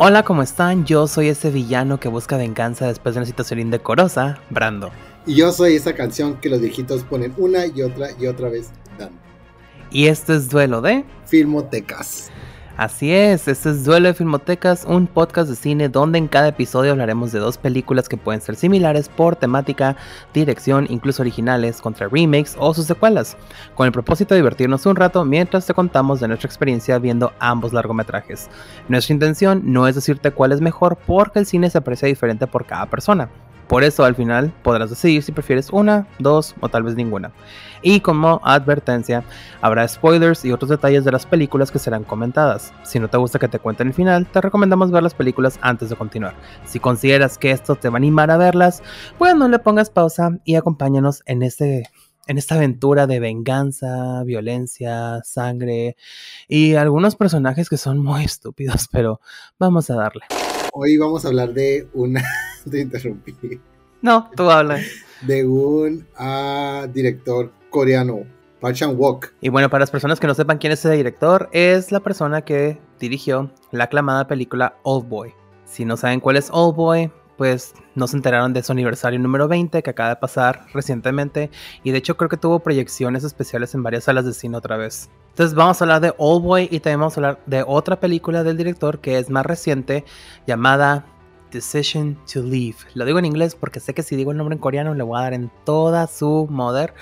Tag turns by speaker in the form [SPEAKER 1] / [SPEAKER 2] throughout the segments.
[SPEAKER 1] Hola, ¿cómo están? Yo soy ese villano que busca venganza después de una situación indecorosa, Brando.
[SPEAKER 2] Y yo soy esa canción que los viejitos ponen una y otra y otra vez dando.
[SPEAKER 1] Y este es Duelo de
[SPEAKER 2] Filmotecas.
[SPEAKER 1] Así es, este es Duelo de Filmotecas, un podcast de cine donde en cada episodio hablaremos de dos películas que pueden ser similares por temática, dirección, incluso originales, contra remakes o sus secuelas, con el propósito de divertirnos un rato mientras te contamos de nuestra experiencia viendo ambos largometrajes. Nuestra intención no es decirte cuál es mejor porque el cine se aprecia diferente por cada persona. Por eso al final podrás decidir si prefieres una, dos o tal vez ninguna. Y como advertencia, habrá spoilers y otros detalles de las películas que serán comentadas. Si no te gusta que te cuenten el final, te recomendamos ver las películas antes de continuar. Si consideras que esto te va a animar a verlas, pues no le pongas pausa y acompáñanos en este en esta aventura de venganza, violencia, sangre y algunos personajes que son muy estúpidos, pero vamos a darle.
[SPEAKER 2] Hoy vamos a hablar de una. Te interrumpí.
[SPEAKER 1] No, tú habla.
[SPEAKER 2] De un ah, director coreano, Park Chan-wook.
[SPEAKER 1] Y bueno, para las personas que no sepan quién es ese director, es la persona que dirigió la aclamada película Old Boy. Si no saben cuál es Old Boy, pues no se enteraron de su aniversario número 20 que acaba de pasar recientemente y de hecho creo que tuvo proyecciones especiales en varias salas de cine otra vez. Entonces vamos a hablar de Old Boy y también vamos a hablar de otra película del director que es más reciente llamada Decision to Leave. Lo digo en inglés porque sé que si digo el nombre en coreano le voy a dar en toda su moder.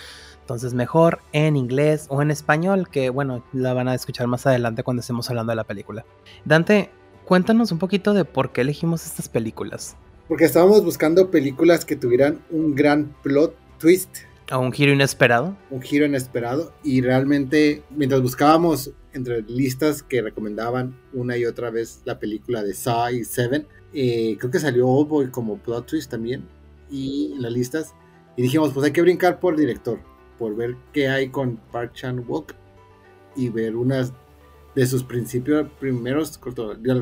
[SPEAKER 1] Entonces mejor en inglés o en español que bueno, la van a escuchar más adelante cuando estemos hablando de la película. Dante, cuéntanos un poquito de por qué elegimos estas películas.
[SPEAKER 2] Porque estábamos buscando películas que tuvieran un gran plot twist
[SPEAKER 1] a un giro inesperado.
[SPEAKER 2] Un giro inesperado. Y realmente, mientras buscábamos entre listas que recomendaban una y otra vez la película de Saw y Seven, eh, creo que salió Old como plot twist también. Y en las listas. Y dijimos, pues hay que brincar por director. Por ver qué hay con Park Chan-wook. Y ver unas de sus principios, primeros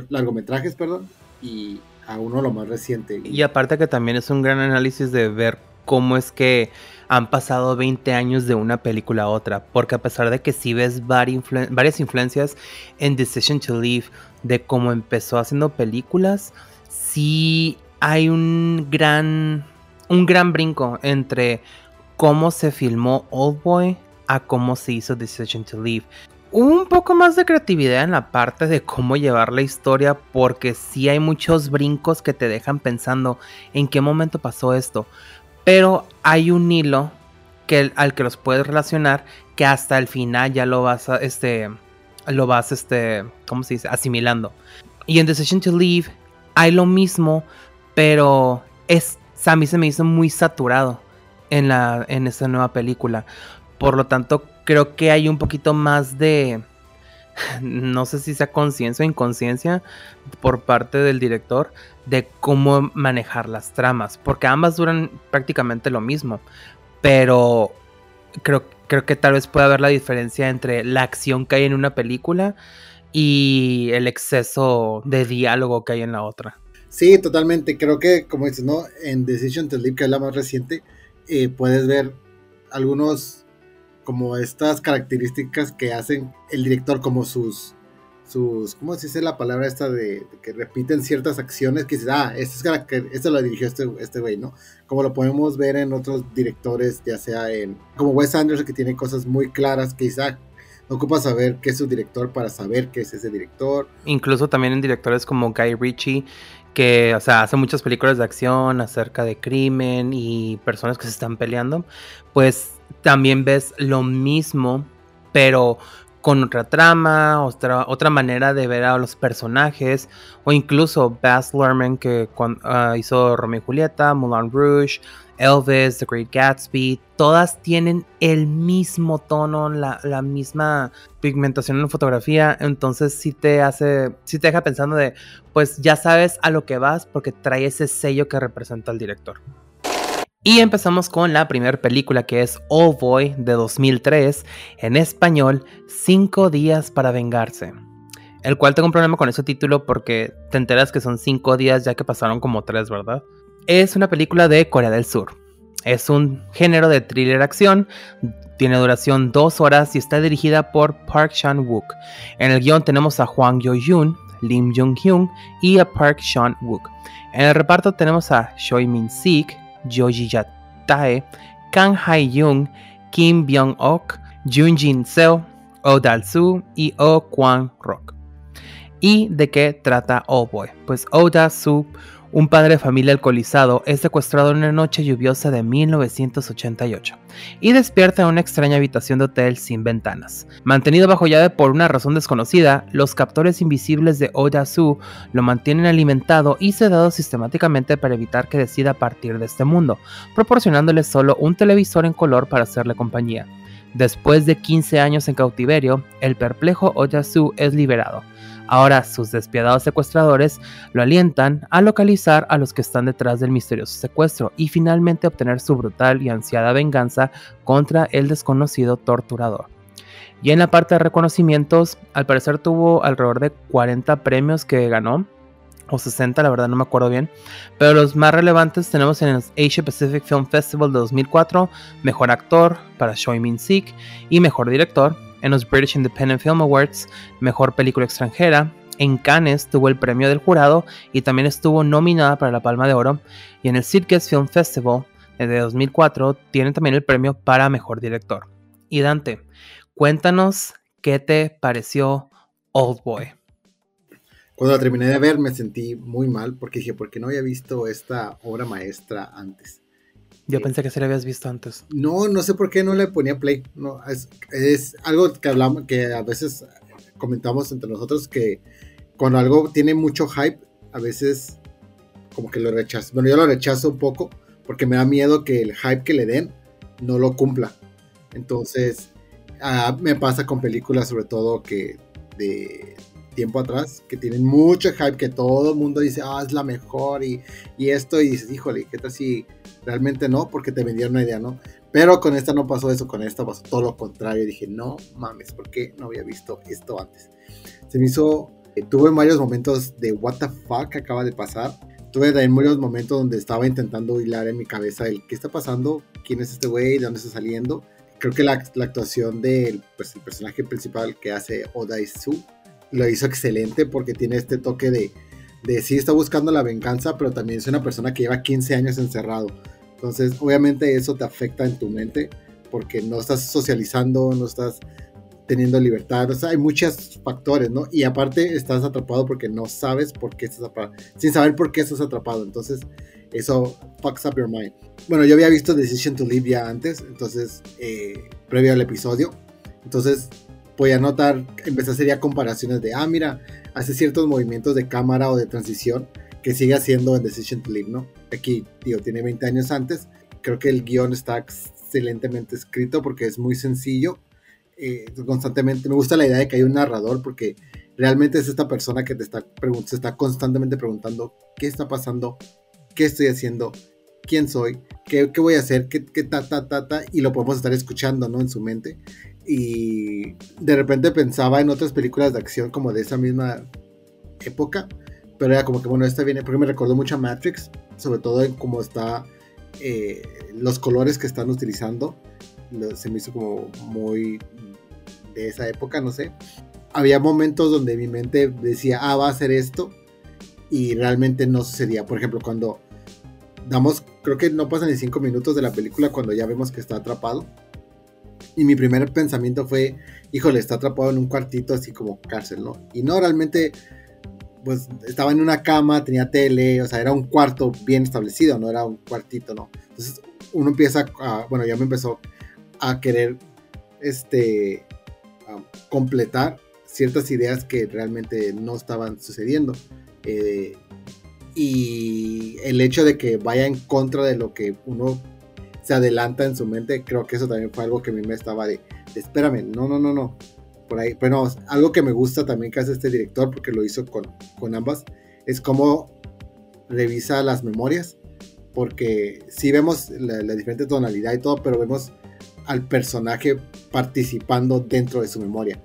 [SPEAKER 2] largometrajes, perdón. Y a uno lo más reciente.
[SPEAKER 1] Y aparte que también es un gran análisis de ver cómo es que han pasado 20 años de una película a otra, porque a pesar de que sí ves varias influencias en Decision to Leave de cómo empezó haciendo películas, sí hay un gran un gran brinco entre cómo se filmó Old Boy a cómo se hizo Decision to Leave. Un poco más de creatividad en la parte de cómo llevar la historia porque sí hay muchos brincos que te dejan pensando en qué momento pasó esto. Pero hay un hilo que, al que los puedes relacionar que hasta el final ya lo vas a, este, lo vas, este, ¿cómo se dice? Asimilando. Y en Decision to Leave hay lo mismo, pero es, a mí se me hizo muy saturado en, la, en esta nueva película. Por lo tanto, creo que hay un poquito más de, no sé si sea conciencia o inconsciencia por parte del director de cómo manejar las tramas, porque ambas duran prácticamente lo mismo, pero creo, creo que tal vez pueda haber la diferencia entre la acción que hay en una película y el exceso de diálogo que hay en la otra.
[SPEAKER 2] Sí, totalmente. Creo que, como dices, ¿no? En Decision to Live, que es la más reciente, puedes ver algunos como estas características que hacen el director como sus sus cómo se dice la palabra esta de, que repiten ciertas acciones que dices ah esto es esto lo dirigió este este güey no como lo podemos ver en otros directores ya sea en como Wes Anderson que tiene cosas muy claras que quizá no ocupa saber qué es su director para saber qué es ese director
[SPEAKER 1] incluso también en directores como Guy Ritchie que, o sea, hace muchas películas de acción acerca de crimen y personas que se están peleando, pues también ves lo mismo, pero con otra trama, otra, otra manera de ver a los personajes, o incluso Baz Luhrmann que ah, hizo Romeo y Julieta, Moulin Rouge, Elvis, The Great Gatsby, todas tienen el mismo tono, la, misma pigmentación en la fotografía, entonces sí te hace, sí te deja pensando de, pues ya sabes a lo que vas porque trae ese sello que representa al director. Y empezamos con la primera película que es All Boy de 2003, en español, Cinco días para vengarse. El cual tengo un problema con ese título porque te enteras que son cinco días ya que pasaron como tres, ¿verdad? Es una película de Corea del Sur. Es un género de thriller acción, tiene duración dos horas y está dirigida por Park Chan-wook. En el guion tenemos a Hwang Yo-yoon, Lim Jong-hyun y a Park Sean-wook. En el reparto tenemos a Choi Min-sik, Joji Tae, Kang Hae-young, Kim Byung-ok, Jun Jin-seo, Oh Dal-soo y Oh Kwang-rock. ¿Y de qué trata Oh Boy? Pues Oh Da-soo un padre de familia alcoholizado es secuestrado en una noche lluviosa de 1988 y despierta en una extraña habitación de hotel sin ventanas. Mantenido bajo llave por una razón desconocida, los captores invisibles de Oda Su lo mantienen alimentado y sedado sistemáticamente para evitar que decida partir de este mundo, proporcionándole solo un televisor en color para hacerle compañía. Después de 15 años en cautiverio, el perplejo Oyasu es liberado Ahora sus despiadados secuestradores lo alientan a localizar a los que están detrás del misterioso secuestro y finalmente obtener su brutal y ansiada venganza contra el desconocido torturador. Y en la parte de reconocimientos, al parecer tuvo alrededor de 40 premios que ganó, o 60, la verdad no me acuerdo bien, pero los más relevantes tenemos en el Asia Pacific Film Festival de 2004, Mejor Actor para Choi Min-sik y Mejor Director, en los British Independent Film Awards, Mejor Película Extranjera. En Cannes tuvo el premio del jurado y también estuvo nominada para la Palma de Oro. Y en el Sitges Film Festival de 2004 tiene también el premio para Mejor Director. Y Dante, cuéntanos qué te pareció Old Boy.
[SPEAKER 2] Cuando la terminé de ver me sentí muy mal porque dije, ¿por qué no había visto esta obra maestra antes?
[SPEAKER 1] Yo pensé que se la habías visto antes.
[SPEAKER 2] No, no sé por qué no le ponía play. No, es, algo que hablamos, que a veces comentamos entre nosotros que cuando algo tiene mucho hype, a veces como que lo rechazo. Bueno, yo lo rechazo un poco porque me da miedo que el hype que le den no lo cumpla. Entonces, me pasa con películas sobre todo que de tiempo atrás, que tienen mucho hype, que todo el mundo dice, ah, es la mejor y, y esto, y dices, híjole, ¿qué tal si realmente no, porque te vendieron una idea, ¿no? Pero con esta no pasó eso, con esta pasó todo lo contrario. Dije, no mames, ¿por qué no había visto esto antes? Se me hizo, eh, tuve varios momentos de what the fuck acaba de pasar. Tuve también varios momentos donde estaba intentando hilar en mi cabeza el qué está pasando, quién es este güey, de dónde está saliendo. Creo que la, la actuación del pues, el personaje principal que hace Oda Su lo hizo excelente porque tiene este toque de, de sí está buscando la venganza, pero también es una persona que lleva 15 años encerrado. Entonces, obviamente eso te afecta en tu mente porque no estás socializando, no estás teniendo libertad, hay muchos factores, ¿no? Y aparte estás atrapado porque no sabes por qué estás atrapado, sin saber por qué estás atrapado, entonces eso fucks up your mind. Bueno, yo había visto Decision to Live ya antes, entonces, eh, previo al episodio, entonces podía notar, empecé a hacer ya comparaciones de, ah, mira, hace ciertos movimientos de cámara o de transición que sigue haciendo en Decision to Live, ¿no? Aquí, digo, tiene 20 años antes. Creo que el guion está excelentemente escrito porque es muy sencillo. Eh, constantemente, me gusta la idea de que hay un narrador porque realmente es esta persona que te está, se está constantemente preguntando qué está pasando, qué estoy haciendo, quién soy, qué, qué voy a hacer, qué, qué ta, ta, ta, ta, y lo podemos estar escuchando, ¿no? En su mente. Y de repente pensaba en otras películas de acción como de esa misma época pero era como que, bueno, esta viene, porque me recordó mucho a Matrix, sobre todo en cómo está, eh, los colores que están utilizando, se me hizo como muy de esa época, no sé. Había momentos donde mi mente decía, ah, va a hacer esto, y realmente no sucedía. Por ejemplo, cuando damos, creo que no pasan ni cinco minutos de la película cuando ya vemos que está atrapado. Y mi primer pensamiento fue, híjole, está atrapado en un cuartito así como cárcel, ¿no? Y no, realmente pues estaba en una cama, tenía tele, o sea, era un cuarto bien establecido, no era un cuartito, ¿no? Entonces uno empieza a, bueno, ya me empezó a querer, este, completar ciertas ideas que realmente no estaban sucediendo. Eh, y el hecho de que vaya en contra de lo que uno se adelanta en su mente, creo que eso también fue algo que a mí me estaba de, de espérame, no, no, no, no, por ahí. Pero algo que me gusta también que hace este director, porque lo hizo con, con ambas, es cómo revisa las memorias. Porque sí vemos la, diferente tonalidad y todo, pero vemos al personaje participando dentro de su memoria.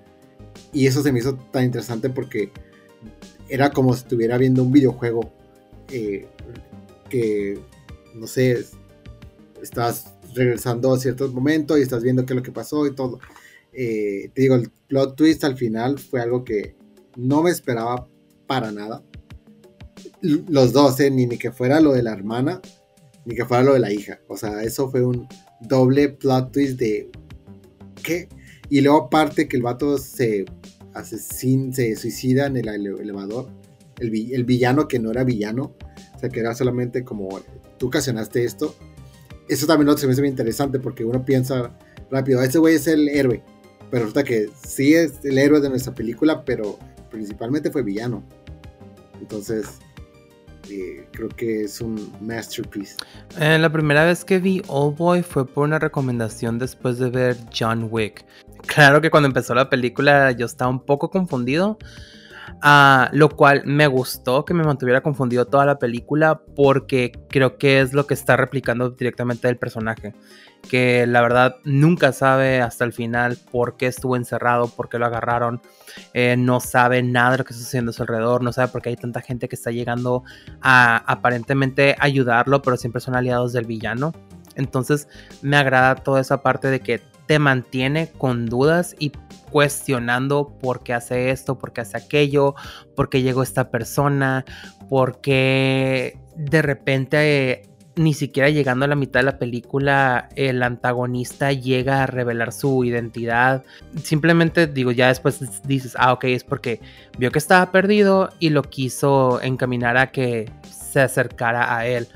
[SPEAKER 2] Y eso se me hizo tan interesante porque era como si estuviera viendo un videojuego eh, que, no sé, estás regresando a ciertos momentos y estás viendo qué es lo que pasó y todo. Eh, te digo, el plot twist al final fue algo que no me esperaba para nada. Los dos, ¿eh? ni, ni que fuera lo de la hermana, ni que fuera lo de la hija. O sea, eso fue un doble plot twist de ¿qué? Y luego aparte que el vato se asesina, se suicida en el elevador. El, el, villano que no era villano. O sea, que era solamente como tú ocasionaste esto. Eso también se me hace muy interesante porque uno piensa rápido, ese güey es el héroe. Pero resulta que sí es el héroe de nuestra película, pero principalmente fue villano. Entonces, eh, creo que es un masterpiece.
[SPEAKER 1] Eh, la primera vez que vi Old Boy fue por una recomendación después de ver John Wick. Claro que cuando empezó la película yo estaba un poco confundido Ah, lo cual me gustó que me mantuviera confundido toda la película porque creo que es lo que está replicando directamente el personaje. Que la verdad nunca sabe hasta el final por qué estuvo encerrado, por qué lo agarraron. Eh, no sabe nada de lo que está sucediendo a su alrededor, no sabe por qué hay tanta gente que está llegando a aparentemente ayudarlo, pero siempre son aliados del villano. Entonces me agrada toda esa parte de que te mantiene con dudas y cuestionando por qué hace esto, por qué hace aquello, por qué llegó esta persona, por qué de repente ni siquiera llegando a la mitad de la película el antagonista llega a revelar su identidad. Simplemente digo, ya después dices, ah, ok, es porque vio que estaba perdido y lo quiso encaminar a que se acercara a él.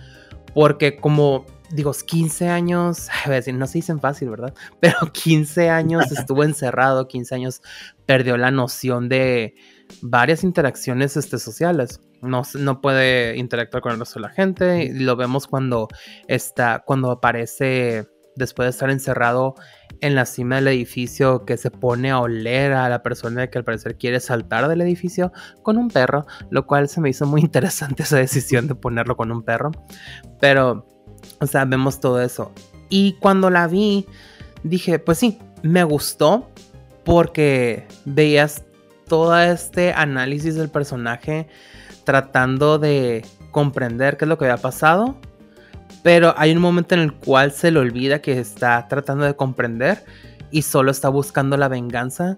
[SPEAKER 1] Porque como digo, 15 años, a ver, no se dicen fácil, ¿verdad? Pero 15 años estuvo encerrado, 15 años perdió la noción de varias interacciones este, sociales. No, no puede interactuar con el resto de la gente. Y lo vemos cuando está, cuando aparece después de estar encerrado en la cima del edificio que se pone a oler a la persona que al parecer quiere saltar del edificio con un perro, lo cual se me hizo muy interesante esa decisión de ponerlo con un perro. Pero o sea, vemos todo eso. Y cuando la vi, dije, pues sí, me gustó porque veías todo este análisis del personaje tratando de comprender qué es lo que había pasado. Pero hay un momento en el cual se le olvida que está tratando de comprender y solo está buscando la venganza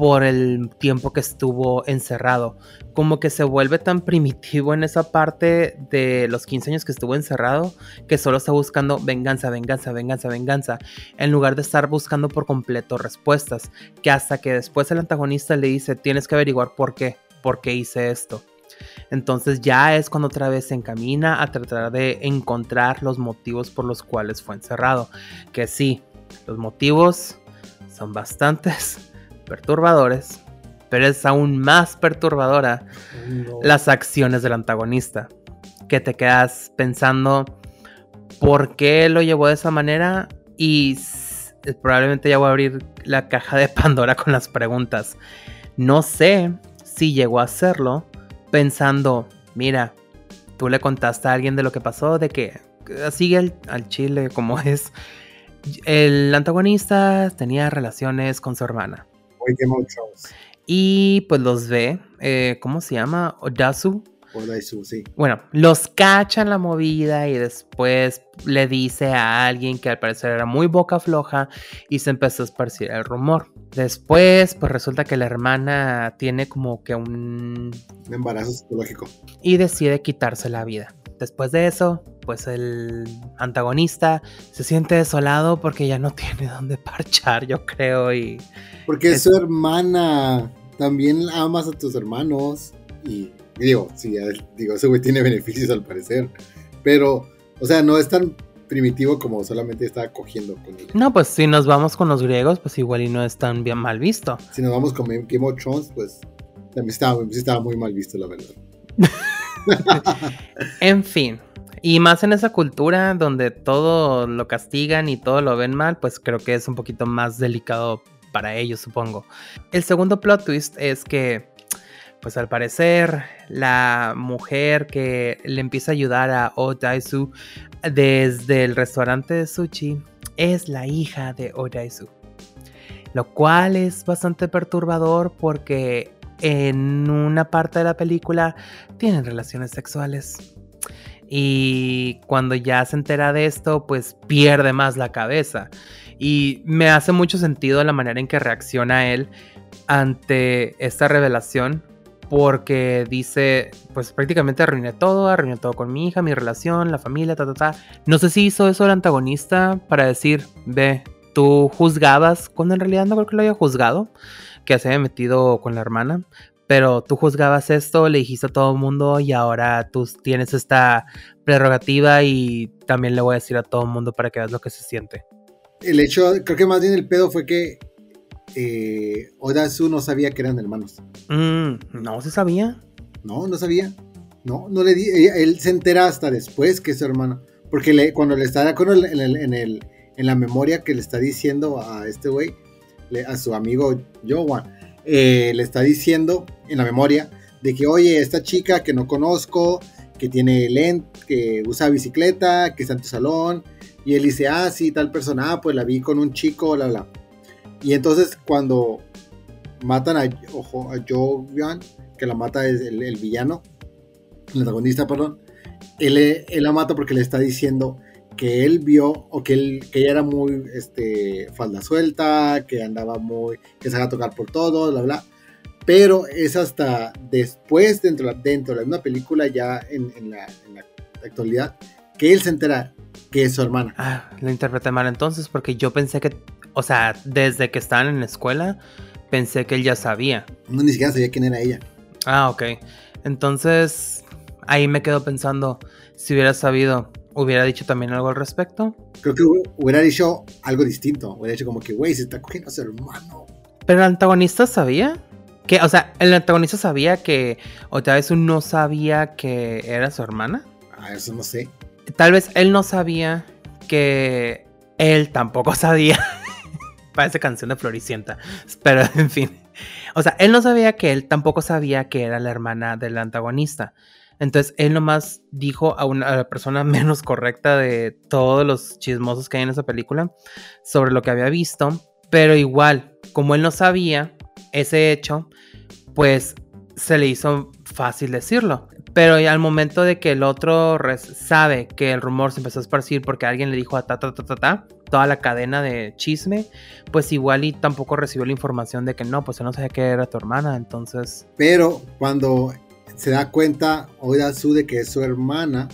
[SPEAKER 1] por el tiempo que estuvo encerrado. Como que se vuelve tan primitivo en esa parte de los 15 años que estuvo encerrado que solo está buscando venganza, venganza, venganza, venganza, en lugar de estar buscando por completo respuestas. Que hasta que después el antagonista le dice, tienes que averiguar por qué, por qué hice esto. Entonces ya es cuando otra vez se encamina a tratar de encontrar los motivos por los cuales fue encerrado. Que sí, los motivos son bastantes perturbadores, pero es aún más perturbadora las acciones del antagonista, que te quedas pensando por qué lo llevó de esa manera y probablemente ya voy a abrir la caja de Pandora con las preguntas. No sé si llegó a hacerlo pensando, mira, tú le contaste a alguien de lo que pasó, de que sigue al chile como es. El antagonista tenía relaciones con su hermana. Y pues los ve, eh, ¿cómo se llama? Odasu.
[SPEAKER 2] Odasu, sí.
[SPEAKER 1] Bueno, los cachan la movida y después le dice a alguien que al parecer era muy boca floja y se empezó a esparcir el rumor. Después, pues resulta que la hermana tiene como que un...
[SPEAKER 2] Un embarazo psicológico.
[SPEAKER 1] Y decide quitarse la vida. Después de eso, pues el antagonista se siente desolado porque ya no tiene dónde parchar, yo creo, y...
[SPEAKER 2] Porque es su hermana, también amas a tus hermanos, y digo, sí, digo, ese güey tiene beneficios al parecer, pero, o sea, no es tan primitivo como solamente está cogiendo con ella.
[SPEAKER 1] No, pues si nos vamos con los griegos, pues igual y no es tan bien mal visto.
[SPEAKER 2] Si nos vamos con Game of Thrones, pues también estaba, estaba muy mal visto, la verdad.
[SPEAKER 1] en fin. Y más en esa cultura donde todo lo castigan y todo lo ven mal, pues creo que es un poquito más delicado para ellos, supongo. El segundo plot twist es que, pues al parecer, la mujer que le empieza a ayudar a Odaisu desde el restaurante de sushi es la hija de Odaisu. Lo cual es bastante perturbador porque en una parte de la película tienen relaciones sexuales. Y cuando ya se entera de esto, pues pierde más la cabeza. Y me hace mucho sentido la manera en que reacciona él ante esta revelación. porque dice, pues prácticamente arruiné todo, arruiné todo con mi hija, mi relación, la familia, ta, ta, ta. No sé si hizo eso el antagonista para decir, ve, tú juzgabas, cuando en realidad no creo que lo haya juzgado, que se haya metido con la hermana, pero tú juzgabas esto, le dijiste a todo el mundo y ahora tú tienes esta prerrogativa y también le voy a decir a todo el mundo para que veas lo que se siente.
[SPEAKER 2] El hecho, creo que más bien el pedo fue que eh, Odasu no sabía que eran hermanos.
[SPEAKER 1] Mm, no se sabía.
[SPEAKER 2] No, no sabía. No, no le di. Él se entera hasta después que es su hermano. Porque le, cuando le está en, el, en, el, en, la memoria que le está diciendo a este güey, a su amigo Jowan, eh, le está diciendo en la memoria de que, oye, esta chica que no conozco, que tiene lente, que usa bicicleta, que está en tu salón. Y él dice, ah, sí, tal persona, ah, pues la vi con un chico, la, la. Y entonces cuando matan a, ojo, a Joe que la mata es el, villano, el antagonista, perdón, él, él, la mata porque le está diciendo que él vio o que, él, que ella era muy este, falda suelta, que andaba muy, que se iba a tocar por todo, bla, bla. Pero es hasta después, dentro, dentro de una película, ya en, en, la, en la actualidad, que él se entera que es su hermana.
[SPEAKER 1] Ah, lo interpreté mal entonces, porque yo pensé que o sea, desde que estaban en la escuela, pensé que él ya sabía.
[SPEAKER 2] No, ni siquiera sabía quién era ella.
[SPEAKER 1] Ah, ok. Entonces, ahí me quedo pensando, si hubiera sabido, ¿hubiera dicho también algo al respecto?
[SPEAKER 2] Creo que hubiera dicho algo distinto. Hubiera dicho como que, güey, se está cogiendo a su hermano.
[SPEAKER 1] Pero el antagonista sabía. Que, o sea, el antagonista sabía que otra vez no sabía que era su hermana.
[SPEAKER 2] Ah, eso no sé.
[SPEAKER 1] Tal vez él no sabía que él tampoco sabía Parece canción de Floricienta. Pero, en fin. O sea, él no sabía que él tampoco sabía que era la hermana del antagonista. Entonces, él nomás dijo a, una, la persona menos correcta de todos los chismosos que hay en esa película sobre lo que había visto. Pero igual, como él no sabía ese hecho, pues se le hizo fácil decirlo. Pero al momento de que el otro sabe que el rumor se empezó a esparcir porque alguien le dijo a ta ta ta ta ta, toda la cadena de chisme, pues igual y tampoco recibió la información de que no, pues él no sabía que era tu hermana, entonces.
[SPEAKER 2] Pero cuando se da cuenta Oida Su de que es su hermana,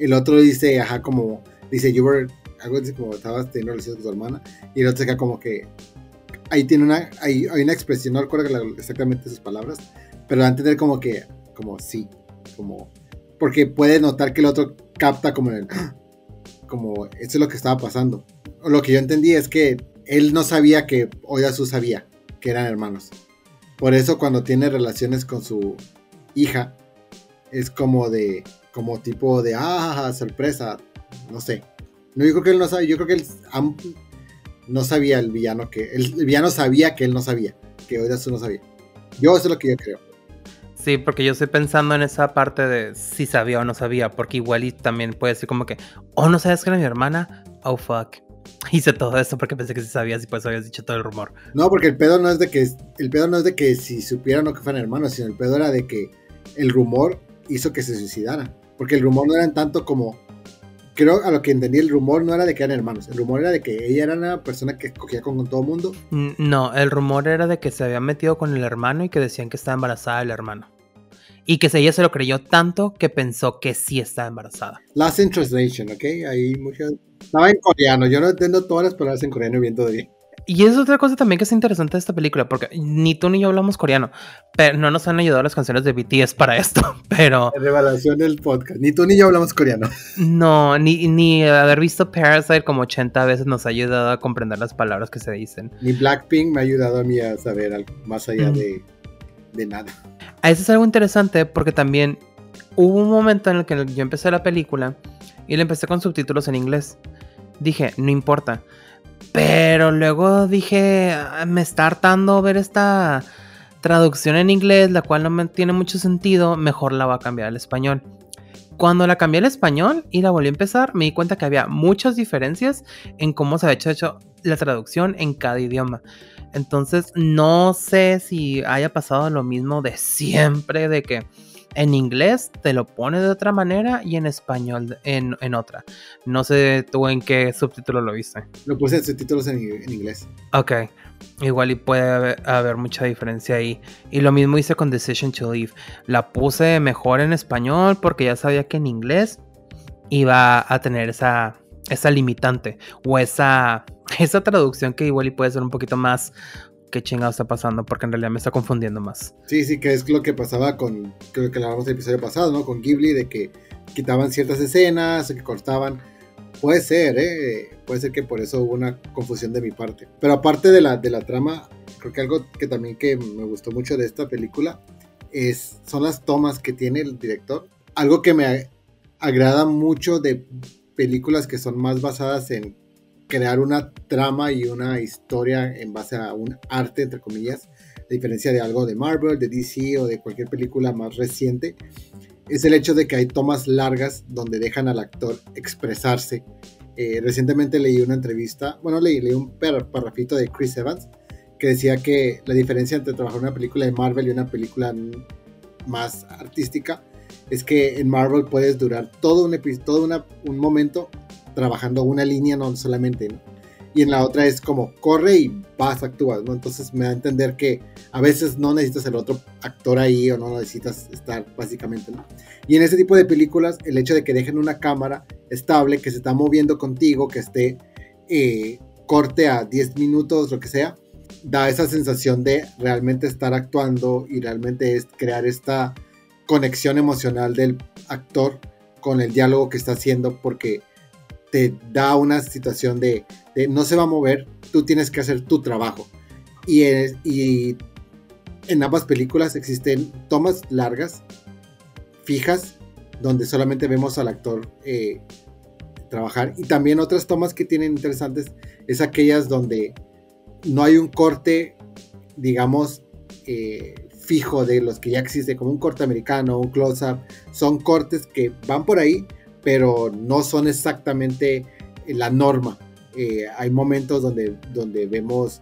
[SPEAKER 2] el otro dice, ajá, como, dice, you were, algo dice como estabas teniendo relación con tu hermana, y el otro se queda como que, ahí tiene una, hay, hay una expresión, no recuerdo exactamente sus palabras, pero va a entender como que, como sí, como, porque puede notar que el otro capta como el, como, esto es lo que estaba pasando. Lo que yo entendí es que él no sabía que Oyasu sabía que eran hermanos. Por eso cuando tiene relaciones con su hija, es como de, como tipo de, ah, sorpresa, no sé. No, yo creo que él no sabía, yo creo que él no sabía el villano que, el, villano sabía que él no sabía, que Oyasu no sabía. Yo eso es lo que yo creo.
[SPEAKER 1] Sí, porque yo estoy pensando en esa parte de si sabía o no sabía, porque igual y también puede ser como que, oh, no sabes que era mi hermana, oh fuck. Hice todo esto porque pensé que sí sabías y pues habías dicho todo el rumor.
[SPEAKER 2] No, porque el pedo no es de que el pedo no es de que si supieran o que fueran hermanos, sino el pedo era de que el rumor hizo que se suicidaran. Porque el rumor no era tanto como creo a lo que entendí el rumor no era de que eran hermanos, el rumor era de que ella era una persona que cogía con, todo el mundo.
[SPEAKER 1] No, el rumor era de que se había metido con el hermano y que decían que estaba embarazada del hermano. Y que ella se lo creyó tanto que pensó que sí estaba embarazada.
[SPEAKER 2] Last in translation, ¿ok? Ahí muchas... Estaba en coreano, yo no entiendo todas las palabras en coreano bien todavía.
[SPEAKER 1] Y es otra cosa también que es interesante de esta película, porque ni tú ni yo hablamos coreano, pero no nos han ayudado las canciones de BTS para esto, pero...
[SPEAKER 2] Revelación del podcast, ni tú ni yo hablamos coreano.
[SPEAKER 1] No, ni, ni haber visto Parasite como 80 veces nos ha ayudado a comprender las palabras que se dicen.
[SPEAKER 2] Ni Blackpink me ha ayudado a mí a saber algo más allá de, de nada.
[SPEAKER 1] Eso es algo interesante porque también hubo un momento en el que yo empecé la película y la empecé con subtítulos en inglés. Dije, no importa pero luego dije, ah, me está hartando ver esta traducción en inglés, la cual no me tiene mucho sentido, mejor la voy a cambiar al español. Cuando la cambié al español y la volví a empezar, me di cuenta que había muchas diferencias en cómo se había hecho la traducción en cada idioma. Entonces, no sé si haya pasado lo mismo de siempre, de que En inglés te lo pone de otra manera y en español en, en otra. No sé tú en qué subtítulo lo viste.
[SPEAKER 2] Lo puse en subtítulos en, en inglés.
[SPEAKER 1] Ok. Igual y puede haber, mucha diferencia ahí. Y lo mismo hice con Decision to Leave. La puse mejor en español porque ya sabía que en inglés iba a tener esa, esa limitante o esa, esa traducción que igual y puede ser un poquito más qué chingado está pasando, porque en realidad me está confundiendo más.
[SPEAKER 2] Sí, sí, que es lo que pasaba con, creo que lo hablamos el episodio pasado, ¿no? Con Ghibli, de que quitaban ciertas escenas, que cortaban. Puede ser, ¿eh? Puede ser que por eso hubo una confusión de mi parte. Pero aparte de la, de la trama, creo que algo que también que me gustó mucho de esta película es, son las tomas que tiene el director. Algo que me agrada mucho de películas que son más basadas en crear una trama y una historia en base a un arte, entre comillas, a diferencia de algo de Marvel, de DC o de cualquier película más reciente, es el hecho de que hay tomas largas donde dejan al actor expresarse. Eh, recientemente leí una entrevista, bueno, leí, leí un parrafito de Chris Evans que decía que la diferencia entre trabajar una película de Marvel y una película más artística es que en Marvel puedes durar todo un, todo un momento trabajando una línea, no solamente. Y en la otra es como corre y vas, actúas, ¿no? Entonces me da a entender que a veces no necesitas el otro actor ahí o no necesitas estar básicamente. Y en ese tipo de películas, el hecho de que dejen una cámara estable, que se está moviendo contigo, que esté eh, corte a 10 minutos, lo que sea, da esa sensación de realmente estar actuando y realmente es crear esta conexión emocional del actor con el diálogo que está haciendo porque te da una situación de, no se va a mover, tú tienes que hacer tu trabajo. Y, en ambas películas existen tomas largas, fijas, donde solamente vemos al actor eh, trabajar. Y también otras tomas que tienen interesantes es aquellas donde no hay un corte, digamos, eh, fijo de los que ya existe, como un corte americano, un close-up. Son cortes que van por ahí, pero no son exactamente la norma. Eh, hay momentos donde, donde vemos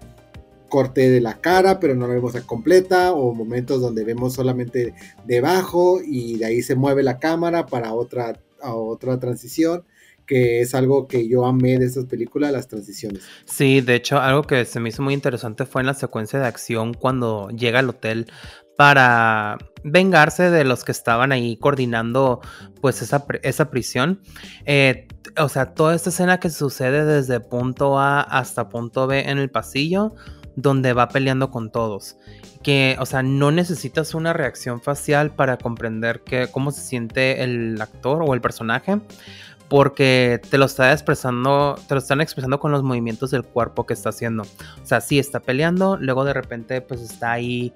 [SPEAKER 2] corte de la cara, pero no lo vemos a completa, o momentos donde vemos solamente debajo y de ahí se mueve la cámara para otra, a otra transición que es algo que yo amé de estas películas, las transiciones.
[SPEAKER 1] Sí, de hecho, algo que se me hizo muy interesante fue en la secuencia de acción cuando llega al hotel para vengarse de los que estaban ahí coordinando pues esa, esa prisión. Eh, o sea, toda esta escena que sucede desde punto A hasta punto B en el pasillo, donde va peleando con todos. Que, o sea, no necesitas una reacción facial para comprender que, cómo se siente el actor o el personaje porque te lo está expresando, te lo están expresando con los movimientos del cuerpo que está haciendo. O sea, sí está peleando, luego de repente pues está ahí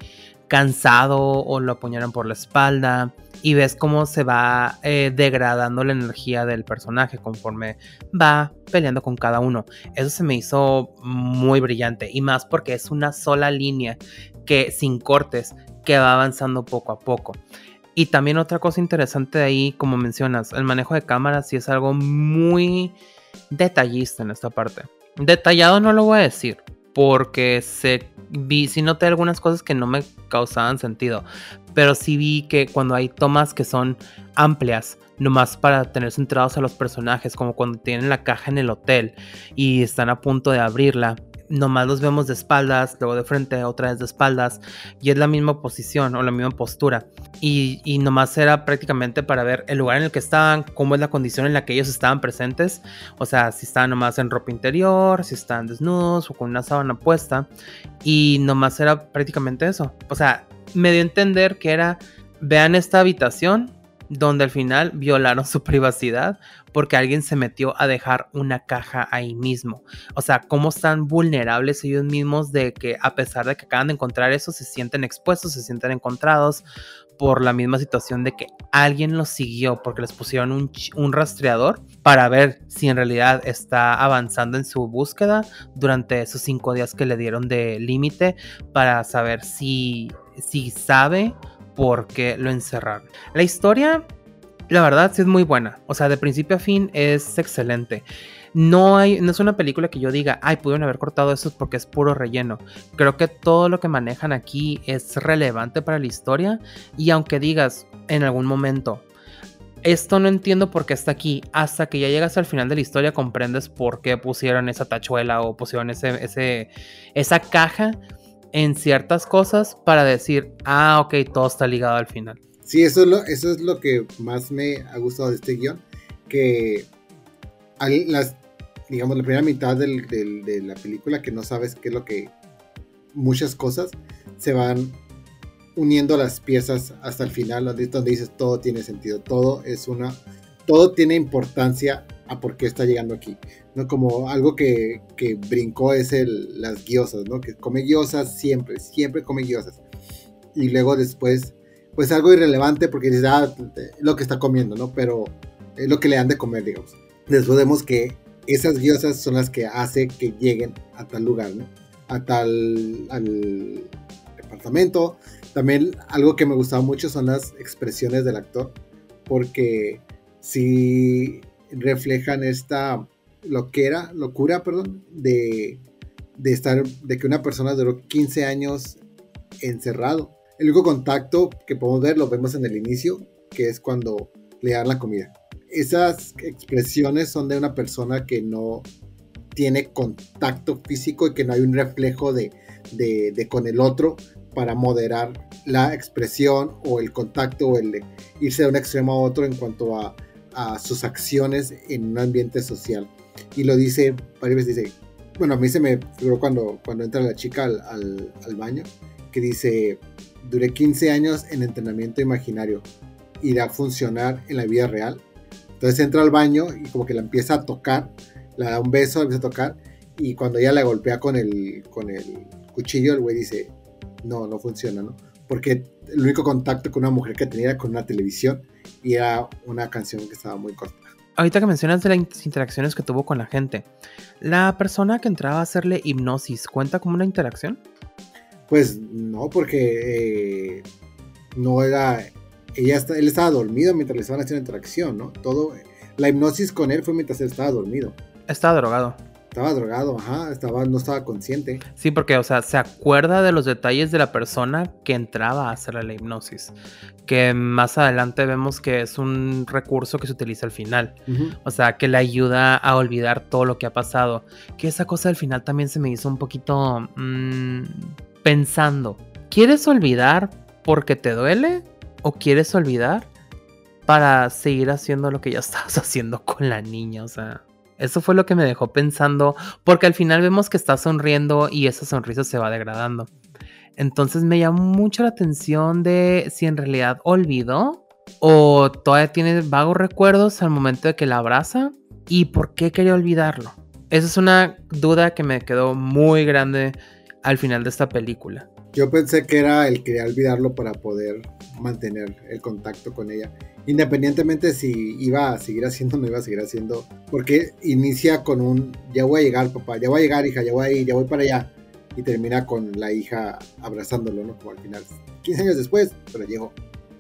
[SPEAKER 1] cansado o lo apuñalan por la espalda y ves cómo se va eh, degradando la energía del personaje conforme va peleando con cada uno. Eso se me hizo muy brillante y más porque es una sola línea que sin cortes que va avanzando poco a poco. Y también otra cosa interesante de ahí, como mencionas, el manejo de cámaras sí es algo muy detallista en esta parte. Detallado no lo voy a decir, porque se vi, sí noté algunas cosas que no me causaban sentido, pero sí vi que cuando hay tomas que son amplias, nomás para tener centrados a los personajes, como cuando tienen la caja en el hotel y están a punto de abrirla, nomás los vemos de espaldas, luego de frente, otra vez de espaldas, y es la misma posición o la misma postura. Y, y, nomás era prácticamente para ver el lugar en el que estaban, cómo es la condición en la que ellos estaban presentes, o sea, si estaban nomás en ropa interior, si estaban desnudos o con una sábana puesta, y nomás era prácticamente eso. O sea, me dio a entender que era, vean esta habitación, donde al final violaron su privacidad porque alguien se metió a dejar una caja ahí mismo. O sea, cómo están vulnerables ellos mismos de que a pesar de que acaban de encontrar eso, se sienten expuestos, se sienten encontrados por la misma situación de que alguien los siguió porque les pusieron un, rastreador para ver si en realidad está avanzando en su búsqueda durante esos cinco días que le dieron de límite para saber si, si sabe por qué lo encerraron. La historia La verdad sí es muy buena. O sea, de principio a fin es excelente. No, hay, no es una película que yo diga, ay, pudieron haber cortado eso porque es puro relleno. Creo que todo lo que manejan aquí es relevante para la historia. Y aunque digas en algún momento, esto no entiendo por qué está aquí. Hasta que ya llegas al final de la historia, comprendes por qué pusieron esa tachuela o pusieron ese, ese, esa caja en ciertas cosas para decir, ah, ok, todo está ligado al final.
[SPEAKER 2] Sí, eso es lo, eso es lo que más me ha gustado de este guion, que las, digamos, la primera mitad de la película, que no sabes qué es lo que, muchas cosas se van uniendo las piezas hasta el final, donde, donde dices todo tiene sentido, todo es una, todo tiene importancia a por qué está llegando aquí, ¿no? Como algo que, que brincó es el, las guiosas, ¿no? Que come guiosas siempre, siempre come guiosas. Y luego después, pues algo irrelevante porque dices, ah, lo que está comiendo, ¿no? Pero es lo que le han de comer, digamos. Después vemos que esas guiosas son las que hace que lleguen a tal lugar, ¿no? A tal, al departamento, también algo que me gustaba mucho son las expresiones del actor, porque si reflejan esta locura, perdón, de, estar, de que una persona duró 15 años encerrado. El único contacto que podemos ver lo vemos en el inicio, que es cuando le dan la comida. Esas expresiones son de una persona que no tiene contacto físico y que no hay un reflejo de, de con el otro para moderar la expresión o el contacto o el irse de un extremo a otro en cuanto a, sus acciones en un ambiente social. Y lo dice, varias veces dice, bueno, a mí se me figuró cuando, cuando entra la chica al, baño, que dice, duré 15 años en entrenamiento imaginario, irá a funcionar en la vida real. Entonces entra al baño y como que la empieza a tocar, le da un beso, la empieza a tocar, y cuando ella la golpea con el, con el cuchillo, el güey dice, no, no funciona, ¿no? Porque el único contacto con una mujer que tenía era con una televisión y era una canción que estaba muy corta.
[SPEAKER 1] Ahorita que mencionas de las interacciones que tuvo con la gente, ¿la persona que entraba a hacerle hipnosis cuenta como una interacción?
[SPEAKER 2] Pues no, porque eh, no era. Ella él estaba dormido mientras le estaban haciendo interacción, ¿no? Todo. La hipnosis con él fue mientras él estaba dormido.
[SPEAKER 1] Estaba drogado.
[SPEAKER 2] Estaba drogado, ajá, estaba, no estaba consciente.
[SPEAKER 1] Sí, porque, o sea, se acuerda de los detalles de la persona que entraba a hacer la hipnosis. Que más adelante vemos que es un recurso que se utiliza al final. O sea, que le ayuda a olvidar todo lo que ha pasado. Que esa cosa al final también se me hizo un poquito mm, pensando. ¿Quieres olvidar porque te duele? ¿O quieres olvidar para seguir haciendo lo que ya estabas haciendo con la niña? O sea. Eso fue lo que me dejó pensando, porque al final vemos que está sonriendo y esa sonrisa se va degradando. Entonces me llamó mucho la atención de si en realidad olvidó o todavía tiene vagos recuerdos al momento de que la abraza y por qué quería olvidarlo. Esa es una duda que me quedó muy grande al final de esta película.
[SPEAKER 2] Yo pensé que era el quería olvidarlo para poder mantener el contacto con ella independientemente si iba a seguir haciendo o no iba a seguir haciendo, porque inicia con un, ya voy a llegar papá, ya voy a llegar hija, ya voy a ir, ya voy para allá, y termina con la hija abrazándolo, ¿no? Como al final, 15 años después, pero llegó.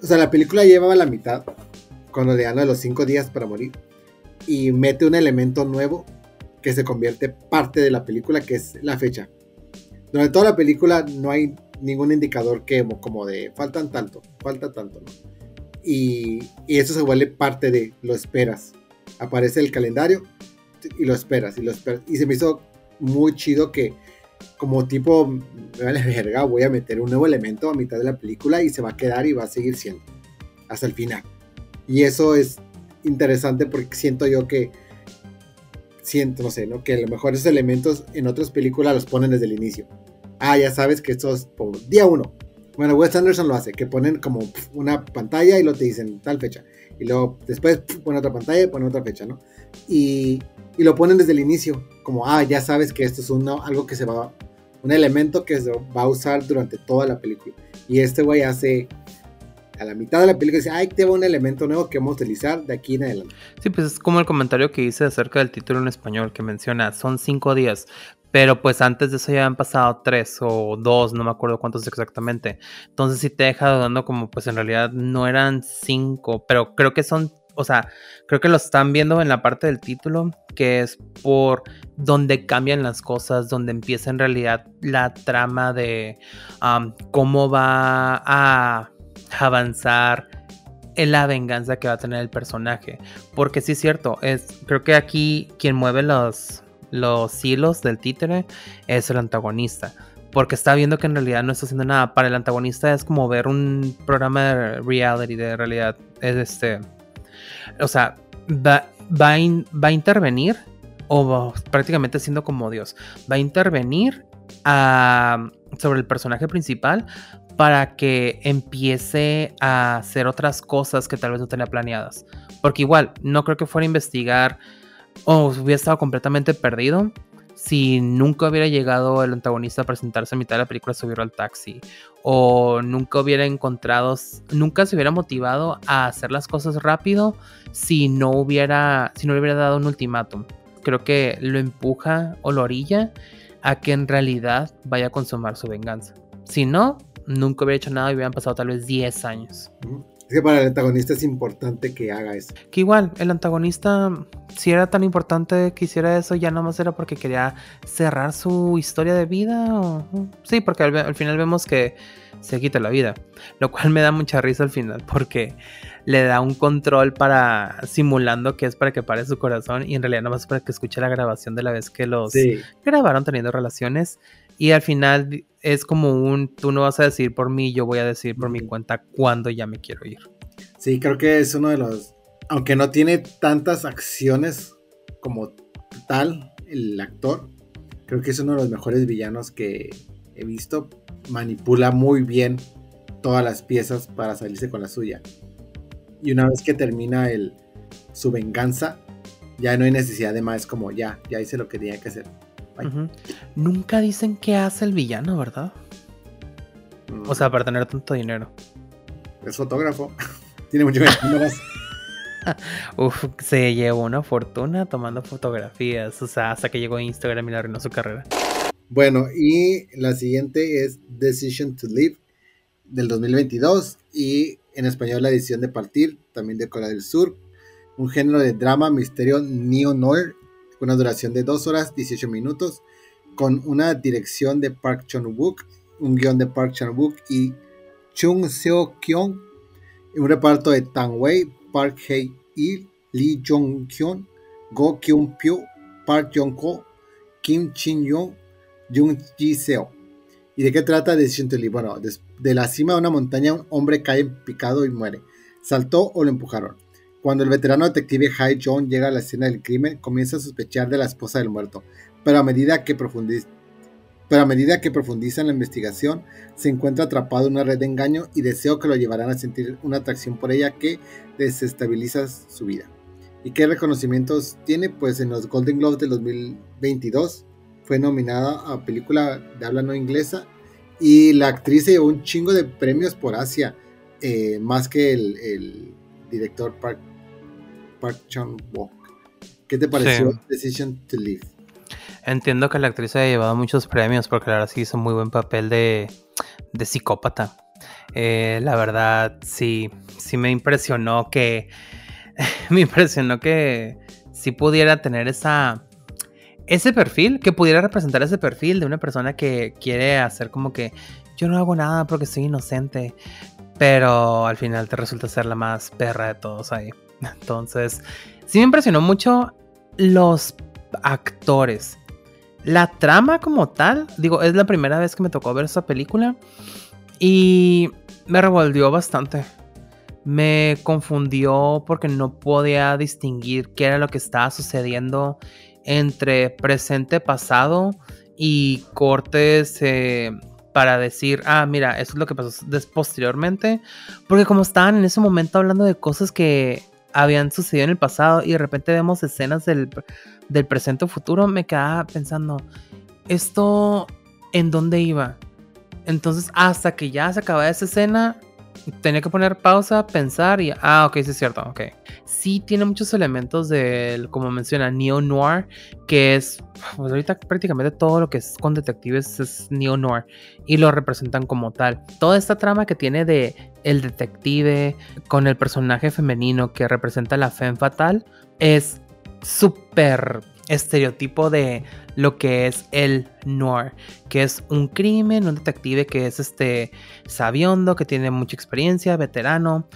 [SPEAKER 2] O sea, la película llevaba la mitad, cuando le dan a los 5 días para morir, y mete un elemento nuevo que se convierte parte de la película, que es la fecha. Durante toda la película no hay ningún indicador que como de faltan tanto, falta tanto, ¿no? Y, eso se vuelve parte de lo esperas. Aparece el calendario y lo esperas y se me hizo muy chido que como tipo, me vale verga, voy a meter un nuevo elemento a mitad de la película y se va a quedar y va a seguir siendo hasta el final. Y eso es interesante porque siento yo que siento, no sé, ¿no? Que a lo mejor esos elementos en otras películas los ponen desde el inicio. Ah, ya sabes que esto es por día uno. Bueno, Wes Anderson lo hace, que ponen como una pantalla y lo te dicen tal fecha. Y luego después ponen otra pantalla y ponen otra fecha, ¿no? Y, y, lo ponen desde el inicio, como, ah, ya sabes que esto es algo que se va, un elemento que se va a usar durante toda la película. Y este güey hace, a la mitad de la película, dice, ay, te va un elemento nuevo que vamos a utilizar de aquí en adelante.
[SPEAKER 1] Sí, pues es como el comentario que hice acerca del título en español, que menciona, son cinco días Pero pues antes de eso ya han pasado tres o dos, no me acuerdo cuántos exactamente. Entonces sí te deja dudando como pues en realidad no eran cinco, pero creo que son o sea, creo que lo están viendo en la parte del título, que es por donde cambian las cosas, donde empieza en realidad la trama de cómo va a avanzar en la venganza que va a tener el personaje. Porque sí es cierto, es, creo que aquí quien mueve los, los hilos del títere es el antagonista porque está viendo que en realidad no está haciendo nada. Para el antagonista es como ver un programa de reality, de realidad. Es este o sea, va, va, a intervenir, o prácticamente siendo como Dios, va a intervenir sobre el personaje principal para que empiece a hacer otras cosas que tal vez no tenía planeadas. Porque igual, no creo que fuera a investigar o hubiera estado completamente perdido si nunca hubiera llegado el antagonista a presentarse a mitad de la película, subir al taxi. O nunca hubiera encontrado, nunca se hubiera motivado a hacer las cosas rápido si no hubiera, si no le hubiera dado un ultimátum. Creo que lo empuja o lo orilla a que en realidad vaya a consumar su venganza. Si no, nunca hubiera hecho nada y hubieran pasado tal vez 10 años.
[SPEAKER 2] Que para el antagonista es importante que haga eso.
[SPEAKER 1] Que igual, el antagonista, si era tan importante que hiciera eso, ya nomás era porque quería cerrar su historia de vida. O... Sí, porque al, final vemos que se quita la vida. Lo cual me da mucha risa al final, porque le da un control para simulando que es para que pare su corazón y en realidad nomás es para que escuche la grabación de la vez que los grabaron teniendo relaciones. Y al final es como un, tú no vas a decir por mí, yo voy a decir por mi cuenta cuándo ya me quiero ir.
[SPEAKER 2] Sí, creo que es uno de los, aunque no tiene tantas acciones como tal el actor, creo que es uno de los mejores villanos que he visto. Manipula muy bien todas las piezas para salirse con la suya. Y una vez que termina el, su venganza, ya no hay necesidad de más, como ya, ya hice lo que tenía que hacer.
[SPEAKER 1] Nunca dicen qué hace el villano, ¿verdad? O sea, para tener tanto dinero.
[SPEAKER 2] Es fotógrafo. Tiene mucho dinero.
[SPEAKER 1] Uf, se llevó una fortuna tomando fotografías. O sea, hasta que llegó a Instagram y le arruinó su carrera.
[SPEAKER 2] Bueno, y la siguiente es Decision to Live del 2022 y en español la edición de Partir, también de Corea del Sur. Un género de drama, misterio, neo-noir una duración de 2 horas 18 minutos, con una dirección de Park Chan-wook, un guion de Park Chan-wook y Chung Seo-kyung, un reparto de Tang Wei, Park Hae-il, Lee Jong-kyun, Go Kyung-pyo, Park Jong-ko, Kim Chin-young, Jung Ji-seo. ¿Y de qué trata Decision to Live? Bueno, de la cima de una montaña un hombre cae picado y muere. ¿Saltó o lo empujaron? Cuando el veterano detective Hai John llega a la escena del crimen, comienza a sospechar de la esposa del muerto, pero a medida que profundiza, pero a medida que profundiza en la investigación, se encuentra atrapado en una red de engaño y deseo que lo llevarán a sentir una atracción por ella que desestabiliza su vida. ¿Y qué reconocimientos tiene? Pues en los Golden Globes del 2022 fue nominada a película de habla no inglesa y la actriz llevó un chingo de premios por Asia, eh, más que el director Park Park Chan-wook. ¿Qué te pareció Decision to Live?
[SPEAKER 1] Entiendo que la actriz ha llevado muchos premios porque la verdad sí hizo muy buen papel de, de psicópata. Eh, la verdad sí, sí me impresionó que me impresionó que sí pudiera tener esa ese perfil, que pudiera representar ese perfil de una persona que quiere hacer como que yo no hago nada porque soy inocente, pero al final te resulta ser la más perra de todos ahí. Entonces, sí me impresionó mucho los actores. La trama como tal, digo, es la primera vez que me tocó ver esa película y me revolvió bastante. Me confundió porque no podía distinguir qué era lo que estaba sucediendo entre presente, pasado y cortes eh, para decir, ah, mira, eso es lo que pasó posteriormente. Porque como estaban en ese momento hablando de cosas que habían sucedido en el pasado y de repente vemos escenas del, presente o futuro, me quedaba pensando, ¿esto en dónde iba? Entonces, hasta que ya se acababa esa escena, tenía que poner pausa, pensar y, ah, ok, sí es cierto, ok. Sí tiene muchos elementos del, como menciona, neo-noir, que es, pues ahorita prácticamente todo lo que es con detectives es neo-noir y lo representan como tal. Toda esta trama que tiene de el detective con el personaje femenino que representa la femme fatal es súper estereotipo de lo que es el noir, que es un crimen, un detective que es este sabiondo, que tiene mucha experiencia, veterano,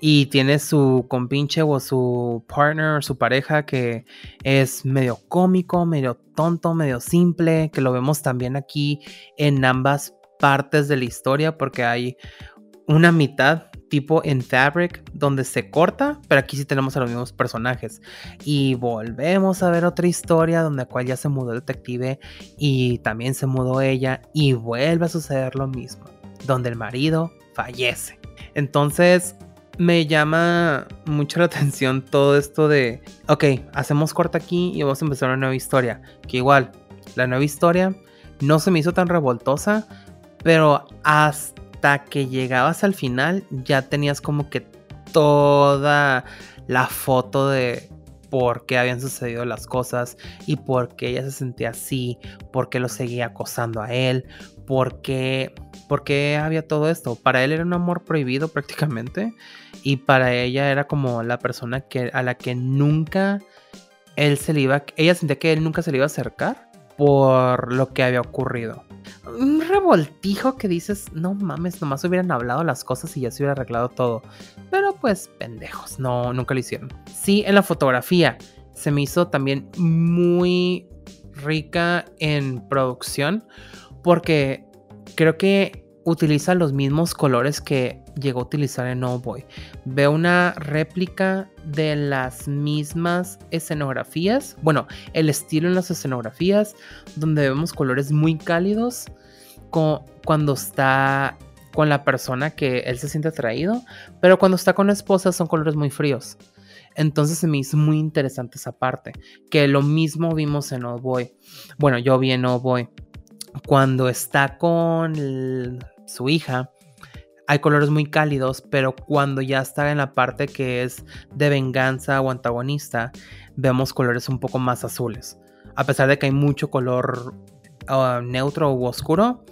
[SPEAKER 1] y tiene su compinche o su partner, su pareja que es medio cómico, medio tonto, medio simple, que lo vemos también aquí en ambas partes de la historia porque hay una mitad tipo en Fabric donde se corta, pero aquí sí tenemos a los mismos personajes. Y volvemos a ver otra historia donde cual ya se mudó el detective y también se mudó ella y vuelve a suceder lo mismo, donde el marido fallece. Entonces me llama mucho la atención todo esto de, ok, hacemos corta aquí y vamos a empezar una nueva historia. Que igual, la nueva historia no se me hizo tan revoltosa, pero hasta hasta que llegabas al final ya tenías como que toda la foto de por qué habían sucedido las cosas y por qué ella se sentía así, por qué lo seguía acosando a él, por qué, por qué había todo esto. Para él era un amor prohibido prácticamente y para ella era como la persona que, a la que nunca él se le iba, ella sentía que él nunca se le iba a acercar por lo que había ocurrido. Un revoltijo que dices, no mames, nomás hubieran hablado las cosas y ya se hubiera arreglado todo. Pero pues pendejos, no, nunca lo hicieron. Sí, en la fotografía se me hizo también muy rica en producción porque creo que utiliza los mismos colores que llegó a utilizar en No Boy. Veo una réplica de las mismas escenografías, bueno, el estilo en las escenografías, donde vemos colores muy cálidos cuando está con la persona que él se siente atraído, pero cuando está con la esposa son colores muy fríos. Entonces se me hizo muy interesante esa parte, que lo mismo vimos en Old Boy. Bueno, yo vi en Old Boy. Cuando está con su hija, hay colores muy cálidos, pero cuando ya está en la parte que es de venganza o antagonista, vemos colores un poco más azules. A pesar de que hay mucho color uh, neutro u oscuro,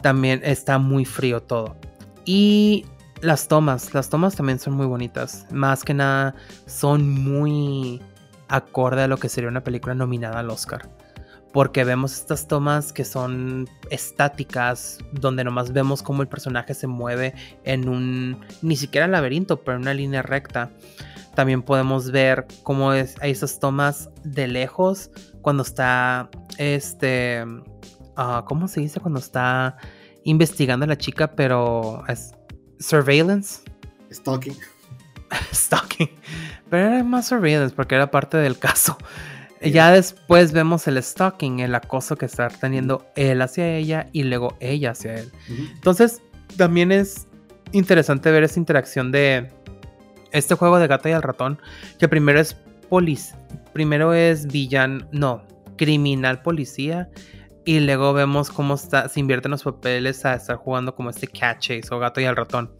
[SPEAKER 1] también está muy frío todo. Y las tomas, las tomas también son muy bonitas. Más que nada, son muy acorde a lo que sería una película nominada al Oscar porque vemos estas tomas que son estáticas, donde nomás vemos cómo el personaje se mueve en un, ni siquiera laberinto, pero en una línea recta. También podemos ver cómo es, hay esas tomas de lejos, cuando está, este, uh, ¿cómo se dice? Cuando está investigando a la chica, pero es surveillance.
[SPEAKER 2] Stalking.
[SPEAKER 1] Stalking. Pero era más surveillance porque era parte del caso. Ya después vemos el stalking, el acoso que está teniendo él hacia ella y luego ella hacia él. Entonces, también es interesante ver esa interacción de este juego de gata y al ratón, que primero es policía, primero es villano, no, criminal policía, y luego vemos cómo está, se invierten los papeles a estar jugando como este catch o gato y al ratón.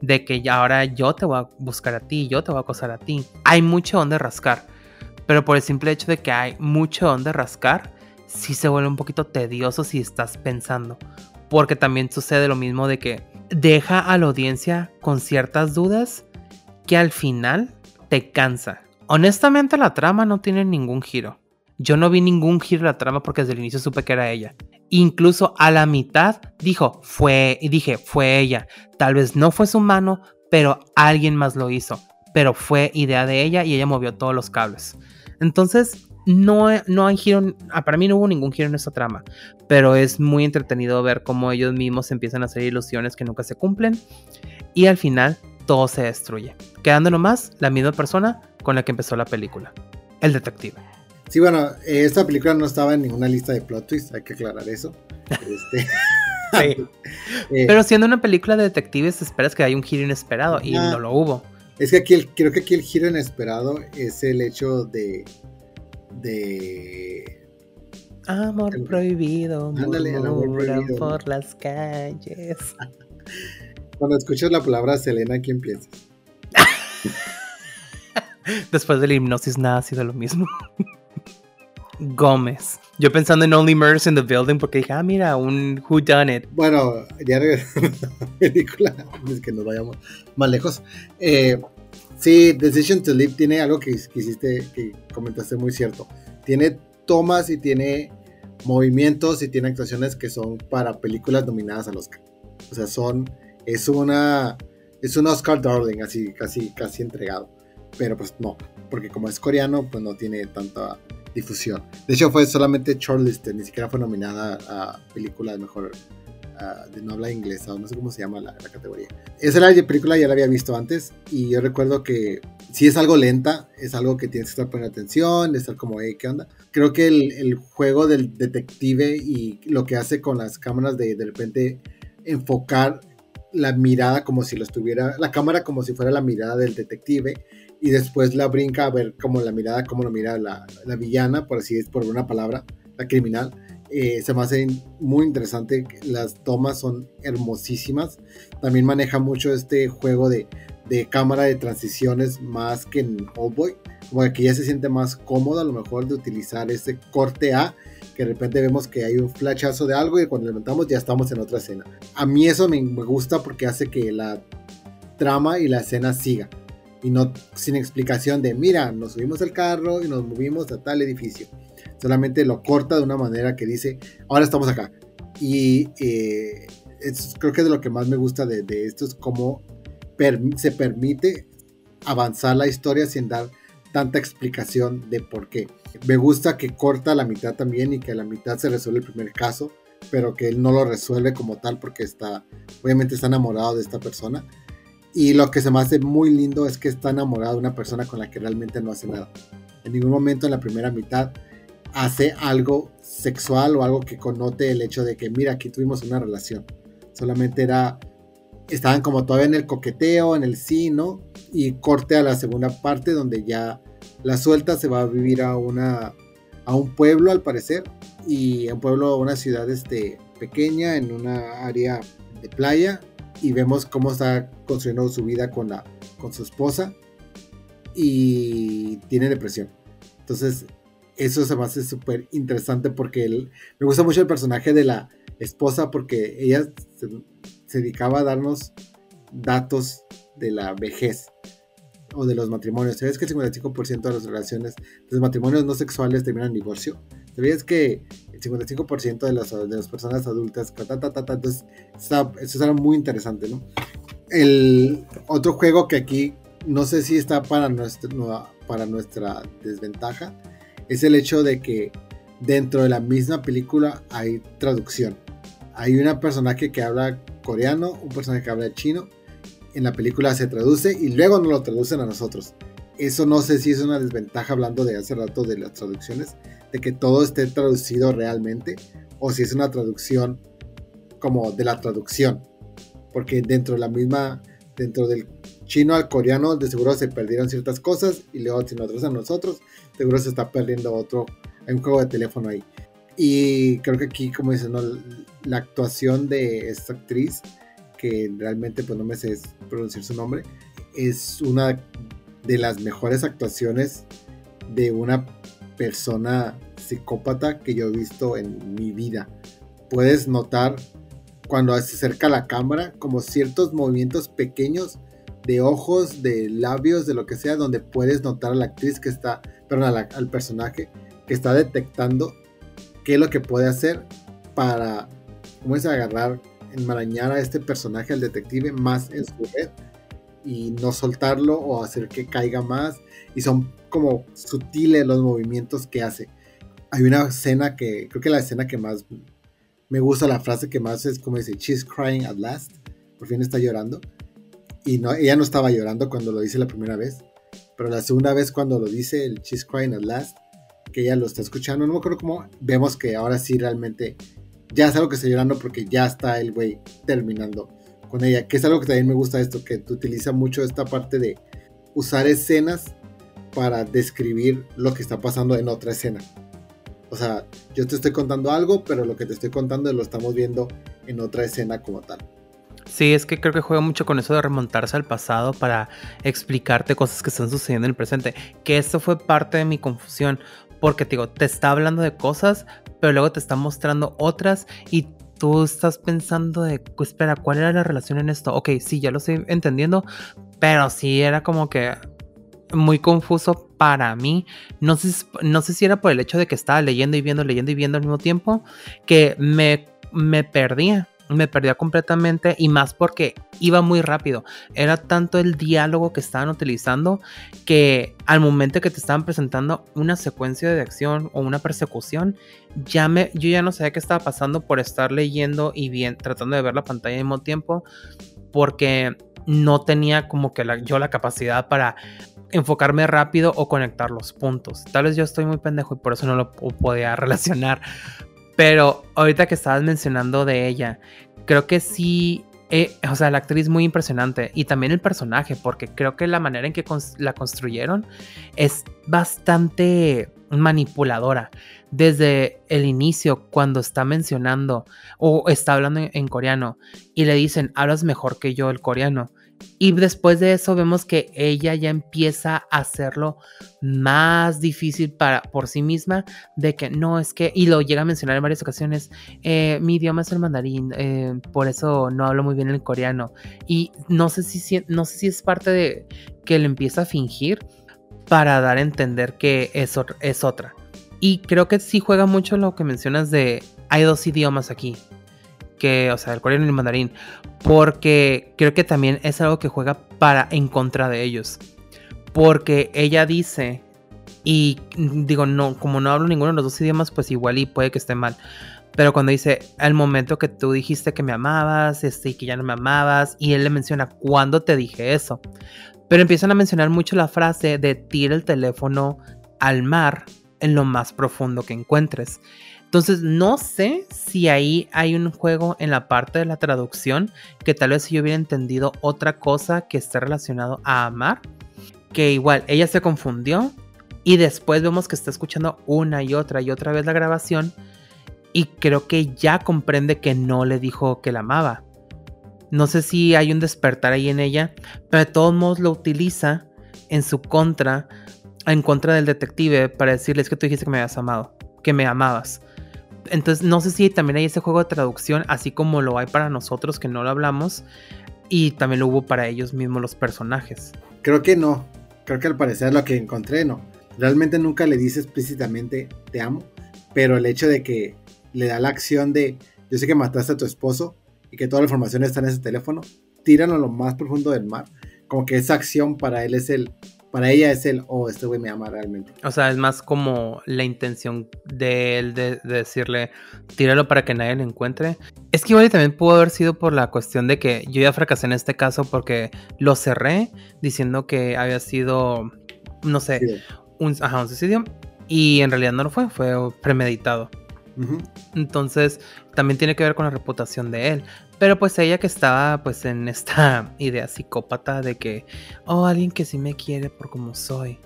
[SPEAKER 1] De que ya ahora yo te voy a buscar a ti, yo te voy a acosar a ti. Hay mucho donde rascar pero por el simple hecho de que hay mucho donde rascar, sí se vuelve un poquito tedioso si estás pensando. Porque también sucede lo mismo de que deja a la audiencia con ciertas dudas que al final te cansa. Honestamente la trama no tiene ningún giro. Yo no vi ningún giro en la trama porque desde el inicio supe que era ella. Incluso a la mitad dijo, fue, y dije, fue ella. Tal vez no fue su mano, pero alguien más lo hizo. Pero fue idea de ella y ella movió todos los cables. Entonces, no, no hay giro, ah, para mí no hubo ningún giro en esta trama, pero es muy entretenido ver cómo ellos mismos empiezan a hacer ilusiones que nunca se cumplen y al final todo se destruye, quedando nomás la misma persona con la que empezó la película, el detective.
[SPEAKER 2] Sí, bueno, eh, esta película no estaba en ninguna lista de plot twists, hay que aclarar eso. Este...
[SPEAKER 1] sí. Eh, pero siendo una película de detectives, esperas que haya un giro inesperado y no lo hubo.
[SPEAKER 2] Es que aquí creo que aquí el giro inesperado es el hecho de. de.
[SPEAKER 1] Amor prohibido, ándale, amor prohibido. por las calles.
[SPEAKER 2] Cuando escuchas la palabra Selena, ¿quién piensas?
[SPEAKER 1] Después de la hipnosis, nada ha sido lo mismo. Gómez. Yo pensando en Only Murders in the Building porque dije, ah, mira, un Who Done It.
[SPEAKER 2] Bueno, ya regresando a la película, es que nos vayamos más lejos. Eh, sí, Decision to Live tiene algo que, que hiciste, que comentaste muy cierto. Tiene tomas y tiene movimientos y tiene actuaciones que son para películas nominadas al Oscar. O sea, son, es una, es un Oscar Darling, así, casi, casi entregado. Pero pues no, porque como es coreano, pues no tiene tanta difusión. De hecho, fue solamente shortlisted, ni siquiera fue nominada a película de mejor de no habla inglesa, no sé cómo se llama la, categoría. Esa la película ya la había visto antes y yo recuerdo que si es algo lenta, es algo que tienes que estar poniendo atención, de estar como, hey, ¿qué onda? Creo que el, el, juego del detective y lo que hace con las cámaras de de repente enfocar la mirada como si lo estuviera, la cámara como si fuera la mirada del detective y después la brinca a ver como la mirada, como lo mira la, la villana, por así es por una palabra, la criminal. Eh, se me hace muy interesante, las tomas son hermosísimas. También maneja mucho este juego de, de cámara de transiciones más que en Oldboy, como que ya se siente más cómodo a lo mejor de utilizar ese corte A, que de repente vemos que hay un flashazo de algo y cuando levantamos ya estamos en otra escena. A mí eso me, me gusta porque hace que la trama y la escena siga y no sin explicación de, mira, nos subimos al carro y nos movimos a tal edificio. Solamente lo corta de una manera que dice, ahora estamos acá. Y eh, creo que es de lo que más me gusta de, esto, es cómo se permite avanzar la historia sin dar tanta explicación de por qué. Me gusta que corta la mitad también y que a la mitad se resuelve el primer caso, pero que él no lo resuelve como tal porque está, obviamente está enamorado de esta persona y lo que se me hace muy lindo es que está enamorado de una persona con la que realmente no hace nada. En ningún momento en la primera mitad hace algo sexual o algo que connote el hecho de que, mira, aquí tuvimos una relación. Solamente era, estaban como todavía en el coqueteo, en el sí, ¿no? Y corte a la segunda parte donde ya la suelta se va a vivir a una a un pueblo al parecer y un pueblo, una ciudad este, pequeña en una área de playa y vemos cómo está construyendo su vida con, la, con su esposa y tiene depresión. Entonces, eso se me hace súper interesante porque me gusta mucho el personaje de la esposa porque ella se, dedicaba a darnos datos de la vejez o de los matrimonios. ¿Sabes que el 55% de las relaciones, de los matrimonios no sexuales terminan en divorcio? ¿Sabías que el 55% de las, de las personas adultas, entonces eso es algo muy interesante, ¿no? El otro juego que aquí no sé si está para nuestra, para nuestra desventaja es el hecho de que dentro de la misma película hay traducción. Hay una personaje que habla coreano, un personaje que habla chino. En la película se traduce y luego nos lo traducen a nosotros. Eso no sé si es una desventaja hablando de hace rato de las traducciones, de que todo esté traducido realmente o si es una traducción como de la traducción. Porque dentro de la misma, dentro del chino al coreano, de seguro se perdieron ciertas cosas y luego si nosotros a nosotros, seguro se está perdiendo otro, hay un juego de teléfono ahí. Y creo que aquí, como dicen, la actuación de esta actriz, que realmente pues no me sé pronunciar su nombre, es una de las mejores actuaciones de una persona psicópata que yo he visto en mi vida. Puedes notar cuando se acerca la cámara como ciertos movimientos pequeños de ojos, de labios, de lo que sea, donde puedes notar a la actriz que está, perdón, al personaje que está detectando qué es lo que puede hacer para, cómo es agarrar, enmarañar a este personaje, al detective, más en su red y no soltarlo o hacer que caiga más. Y son como sutiles los movimientos que hace. Hay una escena que, creo que la escena que más me gusta, la frase que más es como dice, she's crying at last, por fin está llorando. Y no, ella no estaba llorando cuando lo dice la primera vez, pero la segunda vez cuando lo dice, el she's crying at last, que ella lo está escuchando, no me acuerdo cómo, vemos que ahora sí realmente ya es algo que está llorando porque ya está el güey terminando con ella, que es algo que también me gusta esto, que utiliza mucho esta parte de usar escenas para describir lo que está pasando en otra escena. O sea, yo te estoy contando algo, pero lo que te estoy contando lo estamos viendo en otra escena como tal.
[SPEAKER 1] Sí, es que creo que juega mucho con eso de remontarse al pasado para explicarte cosas que están sucediendo en el presente. Que esto fue parte de mi confusión. Porque te digo, te está hablando de cosas, pero luego te está mostrando otras y tú estás pensando de, espera, ¿cuál era la relación en esto? Ok, sí, ya lo estoy entendiendo, pero sí era como que muy confuso para mí. No sé, no sé si era por el hecho de que estaba leyendo y viendo, leyendo y viendo al mismo tiempo, que me, me perdía me perdía completamente y más porque iba muy rápido. Era tanto el diálogo que estaban utilizando que al momento que te estaban presentando una secuencia de acción o una persecución, ya me, yo ya no sabía qué estaba pasando por estar leyendo y bien, tratando de ver la pantalla al mismo tiempo, porque no tenía como que yo la capacidad para enfocarme rápido o conectar los puntos. Tal vez yo estoy muy pendejo y por eso no lo podía relacionar. Pero ahorita que estabas mencionando de ella, creo que sí, eh, o sea, la actriz muy impresionante y también el personaje, porque creo que la manera en que la construyeron es bastante manipuladora. Desde el inicio, cuando está mencionando o está hablando en coreano y le dicen, hablas mejor que yo el coreano y después de eso vemos que ella ya empieza a hacerlo más difícil para, por sí misma, de que no es que, y lo llega a mencionar en varias ocasiones, eh, mi idioma es el mandarín, eh, por eso no hablo muy bien el coreano. Y no sé, si, no sé si es parte de que le empieza a fingir para dar a entender que es, es otra. Y creo que sí juega mucho lo que mencionas de hay dos idiomas aquí que, o sea, el coreano y el mandarín, porque creo que también es algo que juega para en contra de ellos. Porque ella dice, y digo, no, como no hablo ninguno de los dos idiomas, pues igual y puede que esté mal. Pero cuando dice, al momento que tú dijiste que me amabas, este, y que ya no me amabas, y él le menciona, ¿cuándo te dije eso? Pero empiezan a mencionar mucho la frase de tira el teléfono al mar en lo más profundo que encuentres. Entonces, no sé si ahí hay un juego en la parte de la traducción que tal vez yo hubiera entendido otra cosa que esté relacionado a amar, que igual ella se confundió y después vemos que está escuchando una y otra y otra vez la grabación y creo que ya comprende que no le dijo que la amaba. No sé si hay un despertar ahí en ella, pero de todos modos lo utiliza en su contra, en contra del detective para decirles que tú dijiste que me habías amado, que me amabas. Entonces, no sé si también hay ese juego de traducción, así como lo hay para nosotros que no lo hablamos, y también lo hubo para ellos mismos los personajes.
[SPEAKER 2] Creo que no. Creo que al parecer lo que encontré no. Realmente nunca le dice explícitamente te amo, pero el hecho de que le da la acción de yo sé que mataste a tu esposo y que toda la información está en ese teléfono, tíralo a lo más profundo del mar. Como que esa acción para él es el para ella es el, oh, este güey me ama realmente.
[SPEAKER 1] O sea, es más como la intención de él de, decirle, tíralo para que nadie lo encuentre. Es que igual también pudo haber sido por la cuestión de que yo ya fracasé en este caso porque lo cerré diciendo que había sido, no sé, un, ajá, un suicidio. Y en realidad no lo fue, fue premeditado. Entonces, también tiene que ver con la reputación de él. Pero pues ella que estaba pues en esta idea psicópata de que, oh, alguien que sí me quiere por como soy,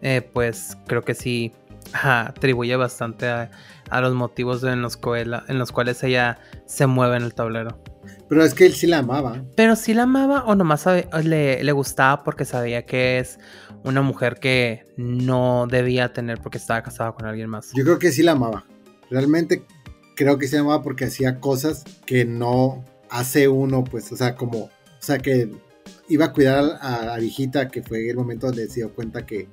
[SPEAKER 1] eh, pues creo que sí atribuye bastante a, los motivos en los, en los cuales ella se mueve en el tablero.
[SPEAKER 2] Pero es que él sí la amaba.
[SPEAKER 1] Pero sí la amaba o nomás le, le, gustaba porque sabía que es una mujer que no debía tener porque estaba casada con alguien más.
[SPEAKER 2] Yo creo que sí la amaba. Realmente creo que se amaba porque hacía cosas que no hace uno, pues, o sea, como, o sea, que iba a cuidar a la viejita, que fue el momento donde se dio cuenta que,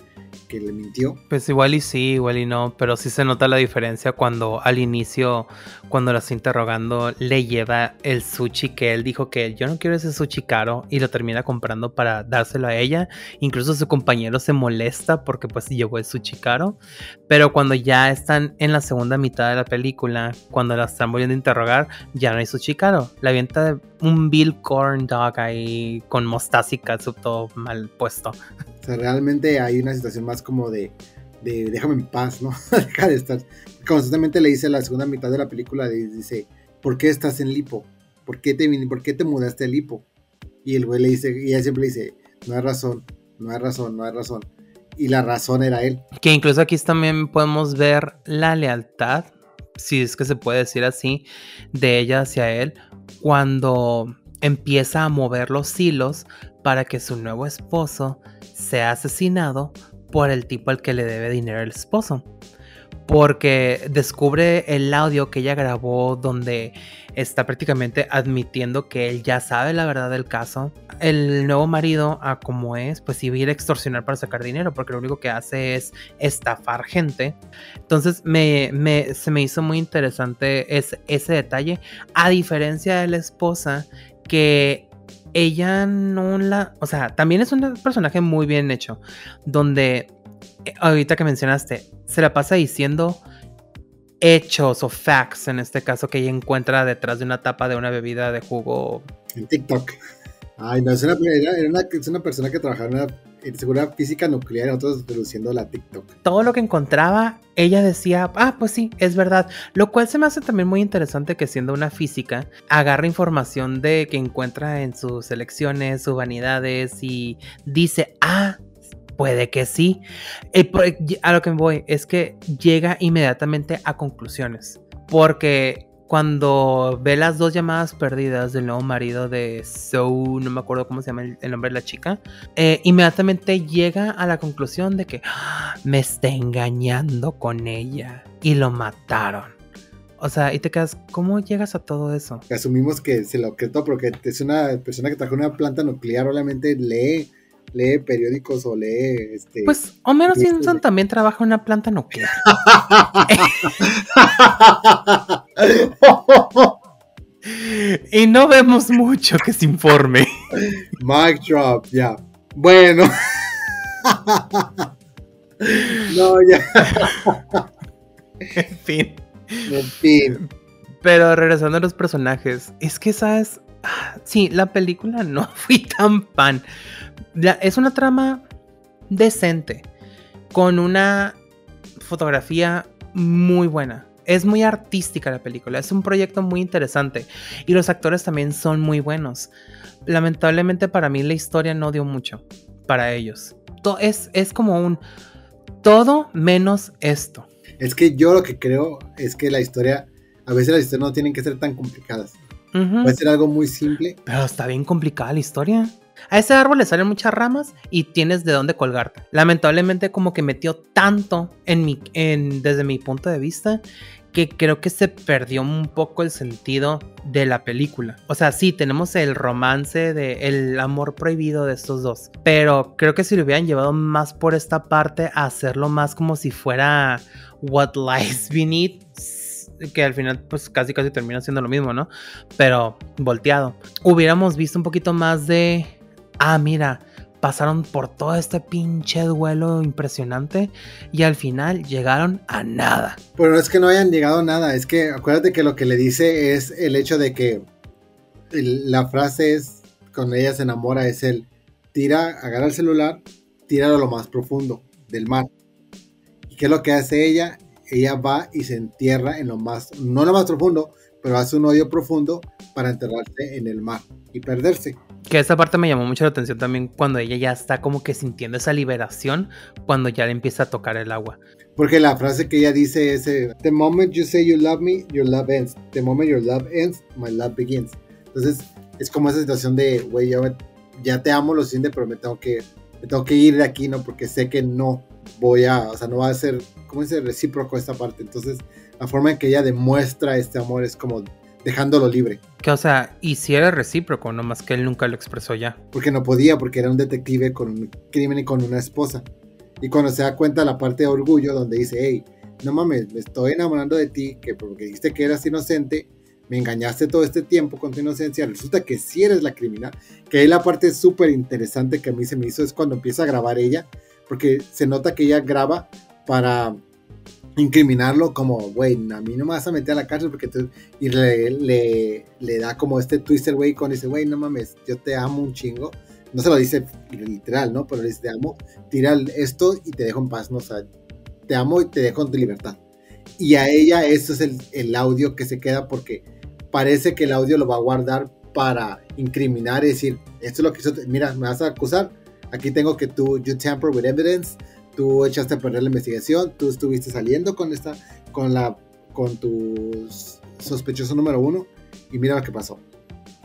[SPEAKER 2] que le mintió.
[SPEAKER 1] Pues igual y sí, igual y no, pero sí se nota la diferencia cuando al inicio, cuando la está interrogando, le lleva el sushi que él dijo que yo no quiero ese sushi caro y lo termina comprando para dárselo a ella. Incluso su compañero se molesta porque pues llevó el sushi caro. Pero cuando ya están en la segunda mitad de la película, cuando la están volviendo a interrogar, ya no hay sushi caro. La avienta un Bill Corn Dog ahí con mostaza y todo mal puesto
[SPEAKER 2] sea, realmente hay una situación más como de, de déjame en paz, ¿no? Deja de estar. Constantemente le dice la segunda mitad de la película, dice, ¿por qué estás en Lipo? ¿Por qué te, por qué te mudaste a Lipo? Y el güey le dice, y ella siempre dice, no hay razón, no hay razón, no hay razón. Y la razón era él.
[SPEAKER 1] Que incluso aquí también podemos ver la lealtad, si es que se puede decir así, de ella hacia él, cuando empieza a mover los hilos para que su nuevo esposo sea asesinado por el tipo al que le debe dinero el esposo. Porque descubre el audio que ella grabó donde está prácticamente admitiendo que él ya sabe la verdad del caso. El nuevo marido, a como es, pues iba a extorsionar para sacar dinero, porque lo único que hace es estafar gente. Entonces me, se me hizo muy interesante ese, ese detalle, a diferencia de la esposa que ella no la, o sea, también es un personaje muy bien hecho, donde eh, ahorita que mencionaste, se la pasa diciendo hechos o facts, en este caso, que ella encuentra detrás de una tapa de una bebida de jugo.
[SPEAKER 2] En TikTok. Ay, no, es una, es una persona que trabajaba en una seguridad física nuclear, nosotros reduciendo la TikTok.
[SPEAKER 1] Todo lo que encontraba, ella decía, ah, pues sí, es verdad. Lo cual se me hace también muy interesante que siendo una física, agarra información de que encuentra en sus elecciones, sus vanidades y dice, ah, Puede que sí. Eh, a lo que me voy es que llega inmediatamente a conclusiones. Porque cuando ve las dos llamadas perdidas del nuevo marido de So, no me acuerdo cómo se llama el, nombre de la chica, eh, inmediatamente llega a la conclusión de que ¡Ah! me está engañando con ella y lo mataron. O sea, y te quedas, ¿cómo llegas a todo eso?
[SPEAKER 2] Asumimos que se lo objetó porque es una persona que trajo una planta nuclear, obviamente lee lee periódicos o lee este
[SPEAKER 1] pues Homero Simpson también trabaja en una planta nuclear. Y no vemos mucho que se informe.
[SPEAKER 2] Mic drop ya. Bueno. No ya.
[SPEAKER 1] En fin.
[SPEAKER 2] En fin.
[SPEAKER 1] Pero regresando a los personajes es que sabes ah, sí la película no fui tan pan es una trama decente, con una fotografía muy buena. Es muy artística la película, es un proyecto muy interesante y los actores también son muy buenos. Lamentablemente para mí la historia no dio mucho para ellos. es, es como un todo menos esto.
[SPEAKER 2] Es que yo lo que creo es que la historia, a veces las historias no tienen que ser tan complicadas. Puede ser algo muy simple.
[SPEAKER 1] Pero está bien complicada la historia. A ese árbol le salen muchas ramas y tienes de dónde colgarte. Lamentablemente como que metió tanto en mi, desde mi punto de vista que creo que se perdió un poco el sentido de la película. O sea, sí, tenemos el romance de el amor prohibido de estos dos, pero creo que si lo hubieran llevado más por esta parte a hacerlo más como si fuera What Lies Beneath, que al final pues casi casi termina siendo lo mismo, ¿no? Pero volteado. Hubiéramos visto un poquito más de ah, mira, pasaron por todo este pinche duelo impresionante y al final llegaron a nada.
[SPEAKER 2] Pero no es que no hayan llegado a nada, es que acuérdate que lo que le dice es el hecho de que la frase es, cuando ella se enamora, es el tira, agarra el celular, tíralo a lo más profundo del mar. ¿Y qué es lo que hace ella? Ella va y se entierra en lo más, no lo más profundo, pero hace un hoyo profundo para enterrarse en el mar y perderse.
[SPEAKER 1] Que esa parte me llamó mucho la atención también cuando ella ya está como que sintiendo esa liberación cuando ya le empieza a tocar el agua.
[SPEAKER 2] Porque la frase que ella dice es, eh, The moment you say you love me, your love ends. The moment your love ends, my love begins. Entonces es como esa situación de, güey, ya te amo lo suficiente, pero me tengo que, me tengo que ir de aquí, ¿no? Porque sé que no voy a, o sea, no va a ser, ¿cómo dice? Recíproco esta parte. Entonces la forma en que ella demuestra este amor es como dejándolo libre.
[SPEAKER 1] Que, o sea, y si era recíproco, nomás que él nunca lo expresó ya.
[SPEAKER 2] Porque no podía, porque era un detective con un crimen y con una esposa. Y cuando se da cuenta la parte de orgullo, donde dice, hey, no mames, me estoy enamorando de ti, que porque dijiste que eras inocente, me engañaste todo este tiempo con tu inocencia, resulta que sí eres la criminal. Que ahí la parte súper interesante que a mí se me hizo es cuando empieza a grabar ella, porque se nota que ella graba para incriminarlo como, güey, a mí no me vas a meter a la cárcel porque tú... Y le, le, da como este twister, güey, con dice, güey, no mames, yo te amo un chingo. No se lo dice literal, ¿no? Pero le dice, te amo, tira esto y te dejo en paz, ¿no? O sea, te amo y te dejo en tu libertad. Y a ella esto es el, el audio que se queda porque parece que el audio lo va a guardar para incriminar y decir, esto es lo que hizo, mira, me vas a acusar, aquí tengo que tú, you tamper with evidence, tú echaste a perder la investigación, tú estuviste saliendo con esta, con la, con tu sospechoso número uno y mira lo que pasó.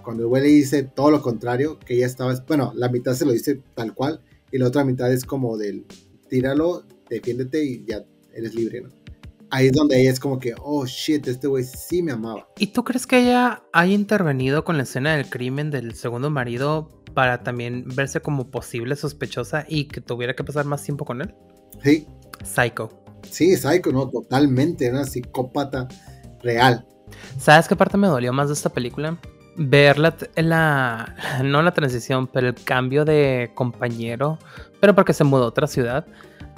[SPEAKER 2] Cuando el güey le dice todo lo contrario, que ella estaba, bueno, la mitad se lo dice tal cual y la otra mitad es como del tíralo, defiéndete y ya eres libre, ¿no? Ahí es donde ella es como que, oh shit, este güey sí me amaba.
[SPEAKER 1] ¿Y tú crees que ella haya intervenido con la escena del crimen del segundo marido para también verse como posible sospechosa y que tuviera que pasar más tiempo con él?
[SPEAKER 2] Sí.
[SPEAKER 1] Psycho.
[SPEAKER 2] Sí, Psycho, no, totalmente, una psicópata real.
[SPEAKER 1] ¿Sabes qué parte me dolió más de esta película? Ver la, la, no la transición, pero el cambio de compañero, pero porque se mudó a otra ciudad,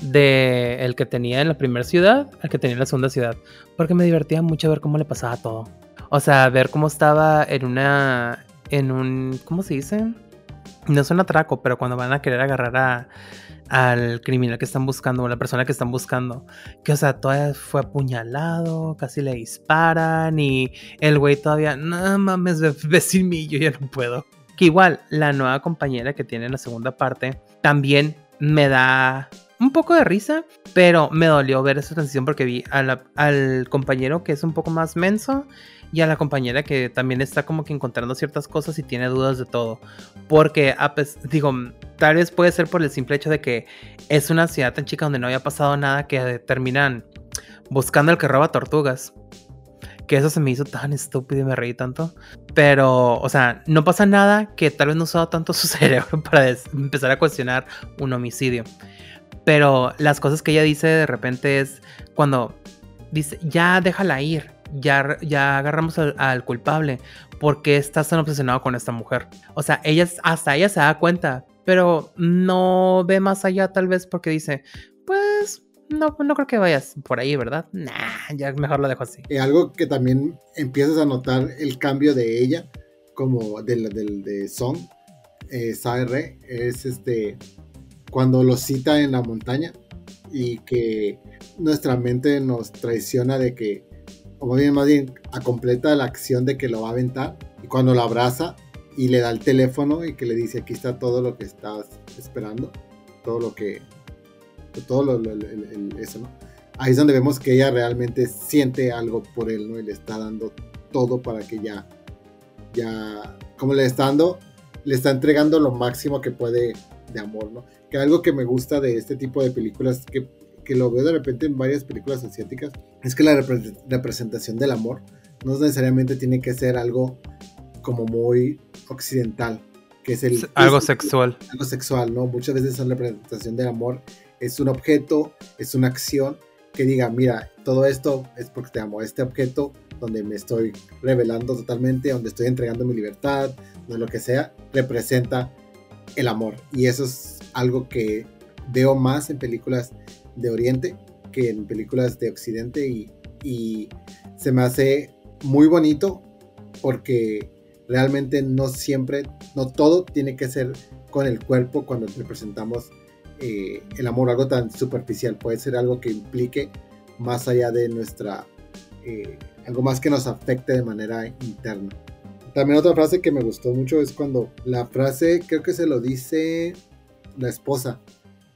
[SPEAKER 1] de el que tenía en la primera ciudad al que tenía en la segunda ciudad, porque me divertía mucho ver cómo le pasaba todo. O sea, ver cómo estaba en una, en un, ¿cómo se dice? No es un atraco, pero cuando van a querer agarrar a, al criminal que están buscando o la persona que están buscando. Que, o sea, todavía fue apuñalado, casi le disparan y el güey todavía, no mames, ve yo ya no puedo. Que igual, la nueva compañera que tiene en la segunda parte también me da un poco de risa, pero me dolió ver esa transición porque vi al compañero que es un poco más menso y a la compañera que también está como que encontrando ciertas cosas y tiene dudas de todo. Porque, digo, tal vez puede ser por el simple hecho de que es una ciudad tan chica donde no había pasado nada que terminan buscando al que roba tortugas. Que eso se me hizo tan estúpido y me reí tanto. Pero, o sea, no pasa nada que tal vez no usado tanto su cerebro para empezar a cuestionar un homicidio. Pero las cosas que ella dice de repente es cuando dice, ya déjala ir ya, agarramos al, culpable. porque estás tan obsesionado con esta mujer? O sea, ella, hasta ella se da cuenta, pero no ve más allá tal vez porque dice, pues no, no creo que vayas por ahí, ¿verdad? Nah, ya mejor lo dejo así.
[SPEAKER 2] Y algo que también empiezas a notar el cambio de ella, como del, de Song, eh, es este, cuando lo cita en la montaña y que nuestra mente nos traiciona de que o bien, más bien, a completa la acción de que lo va a aventar. Y cuando lo abraza y le da el teléfono y que le dice, aquí está todo lo que estás esperando, todo lo que, todo lo, eso, ¿no? Ahí es donde vemos que ella realmente siente algo por él, ¿no? Y le está dando todo para que ya, ya, como le está dando, le está entregando lo máximo que puede de amor, ¿no? Que algo que me gusta de este tipo de películas que que lo veo de repente en varias películas asiáticas, es que la representación del amor no necesariamente tiene que ser algo como muy occidental, que es el...
[SPEAKER 1] Algo sexual.
[SPEAKER 2] Algo sexual, ¿no? Muchas veces la representación del amor es un objeto, es una acción que diga, mira, todo esto es porque te amo, este objeto donde me estoy revelando totalmente, donde estoy entregando mi libertad, de lo que sea, representa el amor. Y eso es algo que veo más en películas de Oriente que en películas de Occidente y, se me hace muy bonito porque realmente no siempre, no todo tiene que ser con el cuerpo cuando representamos eh, el amor, algo tan superficial, puede ser algo que implique más allá de nuestra, eh, algo más que nos afecte de manera interna. También otra frase que me gustó mucho es cuando la frase, creo que se lo dice la esposa,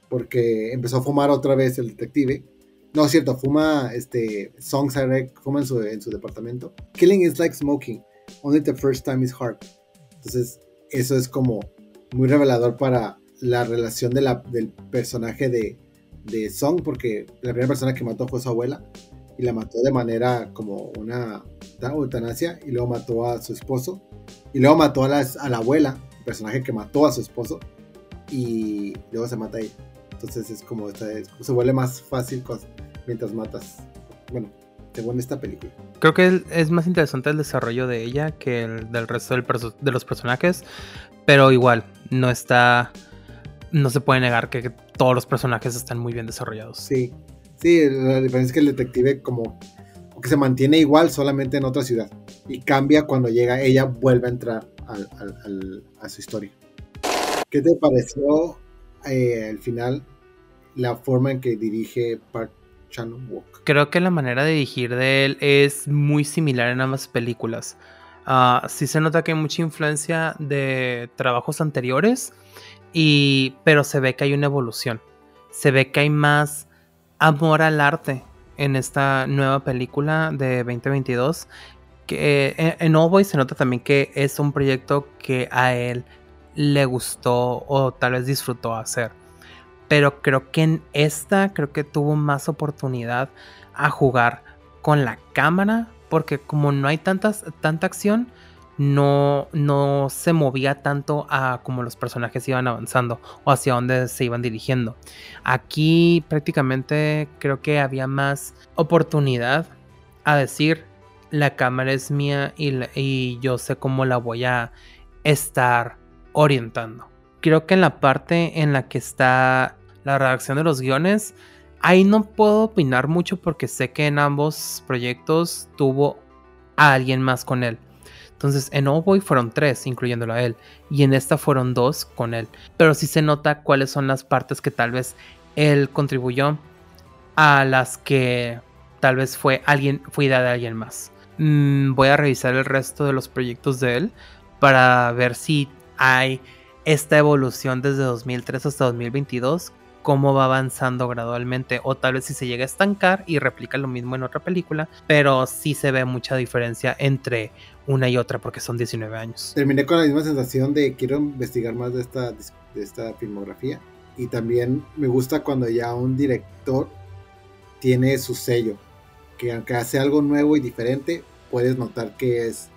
[SPEAKER 2] porque empezó a fumar otra vez el detective. No, es cierto, fuma este, Songs fuma en su, en su departamento. Killing is like smoking, only the first time is hard. Entonces, eso es como muy revelador para la relación de la, del personaje de, de Song, porque la primera persona que mató fue su abuela y la mató de manera como una eutanasia y luego mató a su esposo y luego mató a a la abuela, el personaje que mató a su esposo y luego se mata a ella. Entonces es como, se vuelve más fácil mientras matas. Bueno, según esta película.
[SPEAKER 1] Creo que es más interesante el desarrollo de ella que el del resto de los personajes, pero igual, no está, no se puede negar que todos los personajes están muy bien desarrollados.
[SPEAKER 2] Sí, sí, la diferencia es que el detective como que se mantiene igual solamente en otra ciudad y cambia cuando llega, ella vuelve a entrar a su historia. ¿Qué te pareció eh, al final la forma en que dirige Park Chan-wook.
[SPEAKER 1] Creo que la manera de dirigir de él es muy similar en ambas películas. Uh, sí se nota que hay mucha influencia de trabajos anteriores, y, pero se ve que hay una evolución. Se ve que hay más amor al arte en esta nueva película de 2022 que en, en All Boy se nota también que es un proyecto que a él le gustó o tal vez disfrutó hacer. Pero creo que en esta creo que tuvo más oportunidad a jugar con la cámara porque como no hay tantas, tanta acción, no, no se movía tanto a como los personajes iban avanzando o hacia dónde se iban dirigiendo. Aquí prácticamente creo que había más oportunidad a decir la cámara es mía y, y yo sé cómo la voy a estar orientando. Creo que en la parte en la que está la redacción de los guiones, ahí no puedo opinar mucho porque sé que en ambos proyectos tuvo a alguien más con él. Entonces en All Boy fueron tres, incluyéndolo a él, y en esta fueron dos con él. Pero sí se nota cuáles son las partes que tal vez él contribuyó a las que tal vez fue alguien, fue idea de alguien más. Mm, voy a revisar el resto de los proyectos de él para ver si hay esta evolución desde 2003 hasta 2022, cómo va avanzando gradualmente, o tal vez si se llega a estancar y replica lo mismo en otra película, pero sí se ve mucha diferencia entre una y otra porque son 19 años.
[SPEAKER 2] Terminé con la misma sensación de quiero investigar más de esta, de esta filmografía y también me gusta cuando ya un director tiene su sello, que aunque hace algo nuevo y diferente, puedes notar que es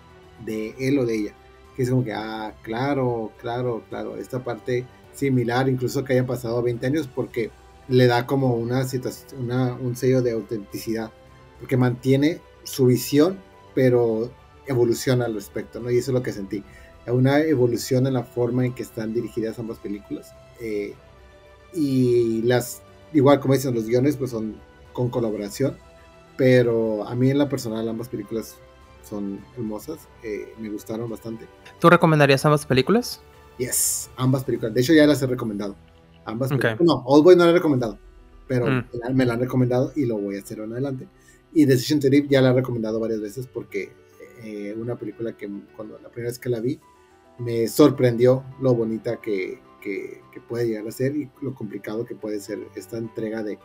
[SPEAKER 2] de él o de ella que es como que, ah, claro, claro, claro, esta parte similar, incluso que hayan pasado 20 años, porque le da como una situación, una, un sello de autenticidad, porque mantiene su visión, pero evoluciona al respecto, ¿no? Y eso es lo que sentí. Una evolución en la forma en que están dirigidas ambas películas. Eh, y las, igual como dicen, los guiones pues son con colaboración, pero a mí en la personal ambas películas son hermosas, eh, me gustaron bastante.
[SPEAKER 1] ¿Tú recomendarías ambas películas?
[SPEAKER 2] Yes, ambas películas. De hecho, ya las he recomendado. Ambas películas. No, Old Boy no la he recomendado, pero mm. me la han recomendado y lo voy a hacer en adelante. Y Decision to Live ya la he recomendado varias veces porque eh, una película que cuando la primera vez que la vi me sorprendió lo bonita que, que, puede llegar a ser y lo complicado que puede ser esta entrega de,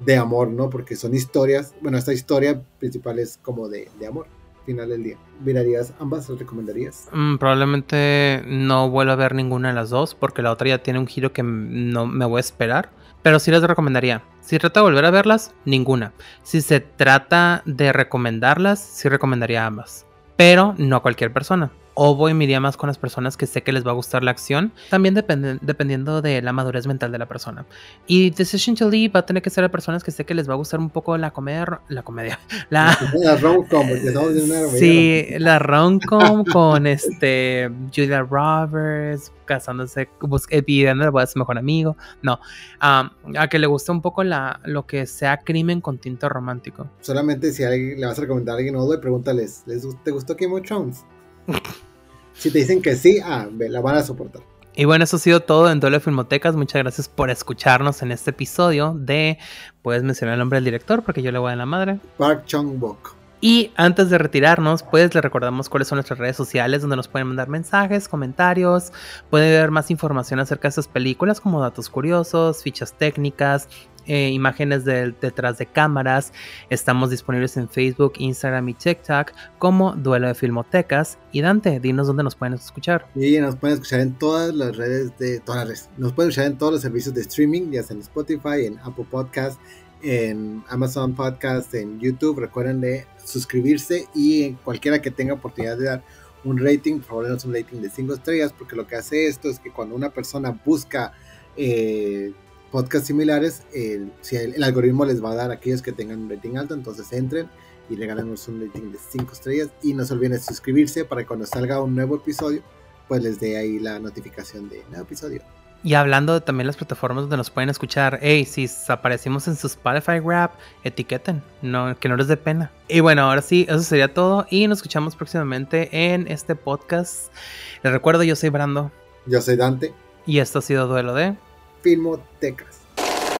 [SPEAKER 2] de amor, ¿no? Porque son historias, bueno, esta historia principal es como de, de amor final del día. ¿Mirarías ambas? ¿Las recomendarías?
[SPEAKER 1] Mm, probablemente no vuelva a ver ninguna de las dos porque la otra ya tiene un giro que no me voy a esperar. Pero sí las recomendaría. Si trata de volver a verlas, ninguna. Si se trata de recomendarlas, sí recomendaría ambas. Pero no a cualquier persona o voy me iría más con las personas que sé que les va a gustar la acción, también depende, dependiendo de la madurez mental de la persona. Y Decision to Leave va a tener que ser a personas que sé que les va a gustar un poco la comedia, la comedia, la,
[SPEAKER 2] la rom-com,
[SPEAKER 1] sí, la rom-com con este Julia Roberts casándose, pidiendo a su mejor amigo, no, a que le guste un poco la, lo que sea crimen con tinta romántico.
[SPEAKER 2] Solamente si le vas a recomendar a alguien nuevo y pregúntales, ¿te gustó Game of Thrones? si te dicen que sí, ah, la van a soportar.
[SPEAKER 1] Y bueno, eso ha sido todo en Duelo Filmotecas. Muchas gracias por escucharnos en este episodio de. Puedes mencionar el nombre del director porque yo le voy a la madre.
[SPEAKER 2] Park Chung-bok.
[SPEAKER 1] Y antes de retirarnos, pues les recordamos cuáles son nuestras redes sociales donde nos pueden mandar mensajes, comentarios, pueden ver más información acerca de estas películas como datos curiosos, fichas técnicas, eh, imágenes detrás de cámaras. Estamos disponibles en Facebook, Instagram y TikTok como Duelo de Filmotecas. Y Dante, dinos dónde nos pueden escuchar.
[SPEAKER 2] Y nos pueden escuchar en todas las redes de todas las redes. Nos pueden escuchar en todos los servicios de streaming, ya sea en Spotify, en Apple Podcast, en Amazon Podcast, en YouTube. Recuerden de suscribirse y cualquiera que tenga oportunidad de dar un rating, por favor, denos un rating de 5 estrellas, porque lo que hace esto es que cuando una persona busca eh, podcasts similares, el, si el, algoritmo les va a dar a aquellos que tengan un rating alto, entonces entren y regálenos un rating de 5 estrellas y no se olviden de suscribirse para que cuando salga un nuevo episodio, pues les dé ahí la notificación de nuevo episodio.
[SPEAKER 1] Y hablando de también las plataformas donde nos pueden escuchar, hey, si aparecimos en su Spotify Rap, etiqueten, no, que no les dé pena. Y bueno, ahora sí, eso sería todo y nos escuchamos próximamente en este podcast. Les recuerdo, yo soy Brando.
[SPEAKER 2] Yo soy Dante.
[SPEAKER 1] Y esto ha sido Duelo de
[SPEAKER 2] Filmotecas.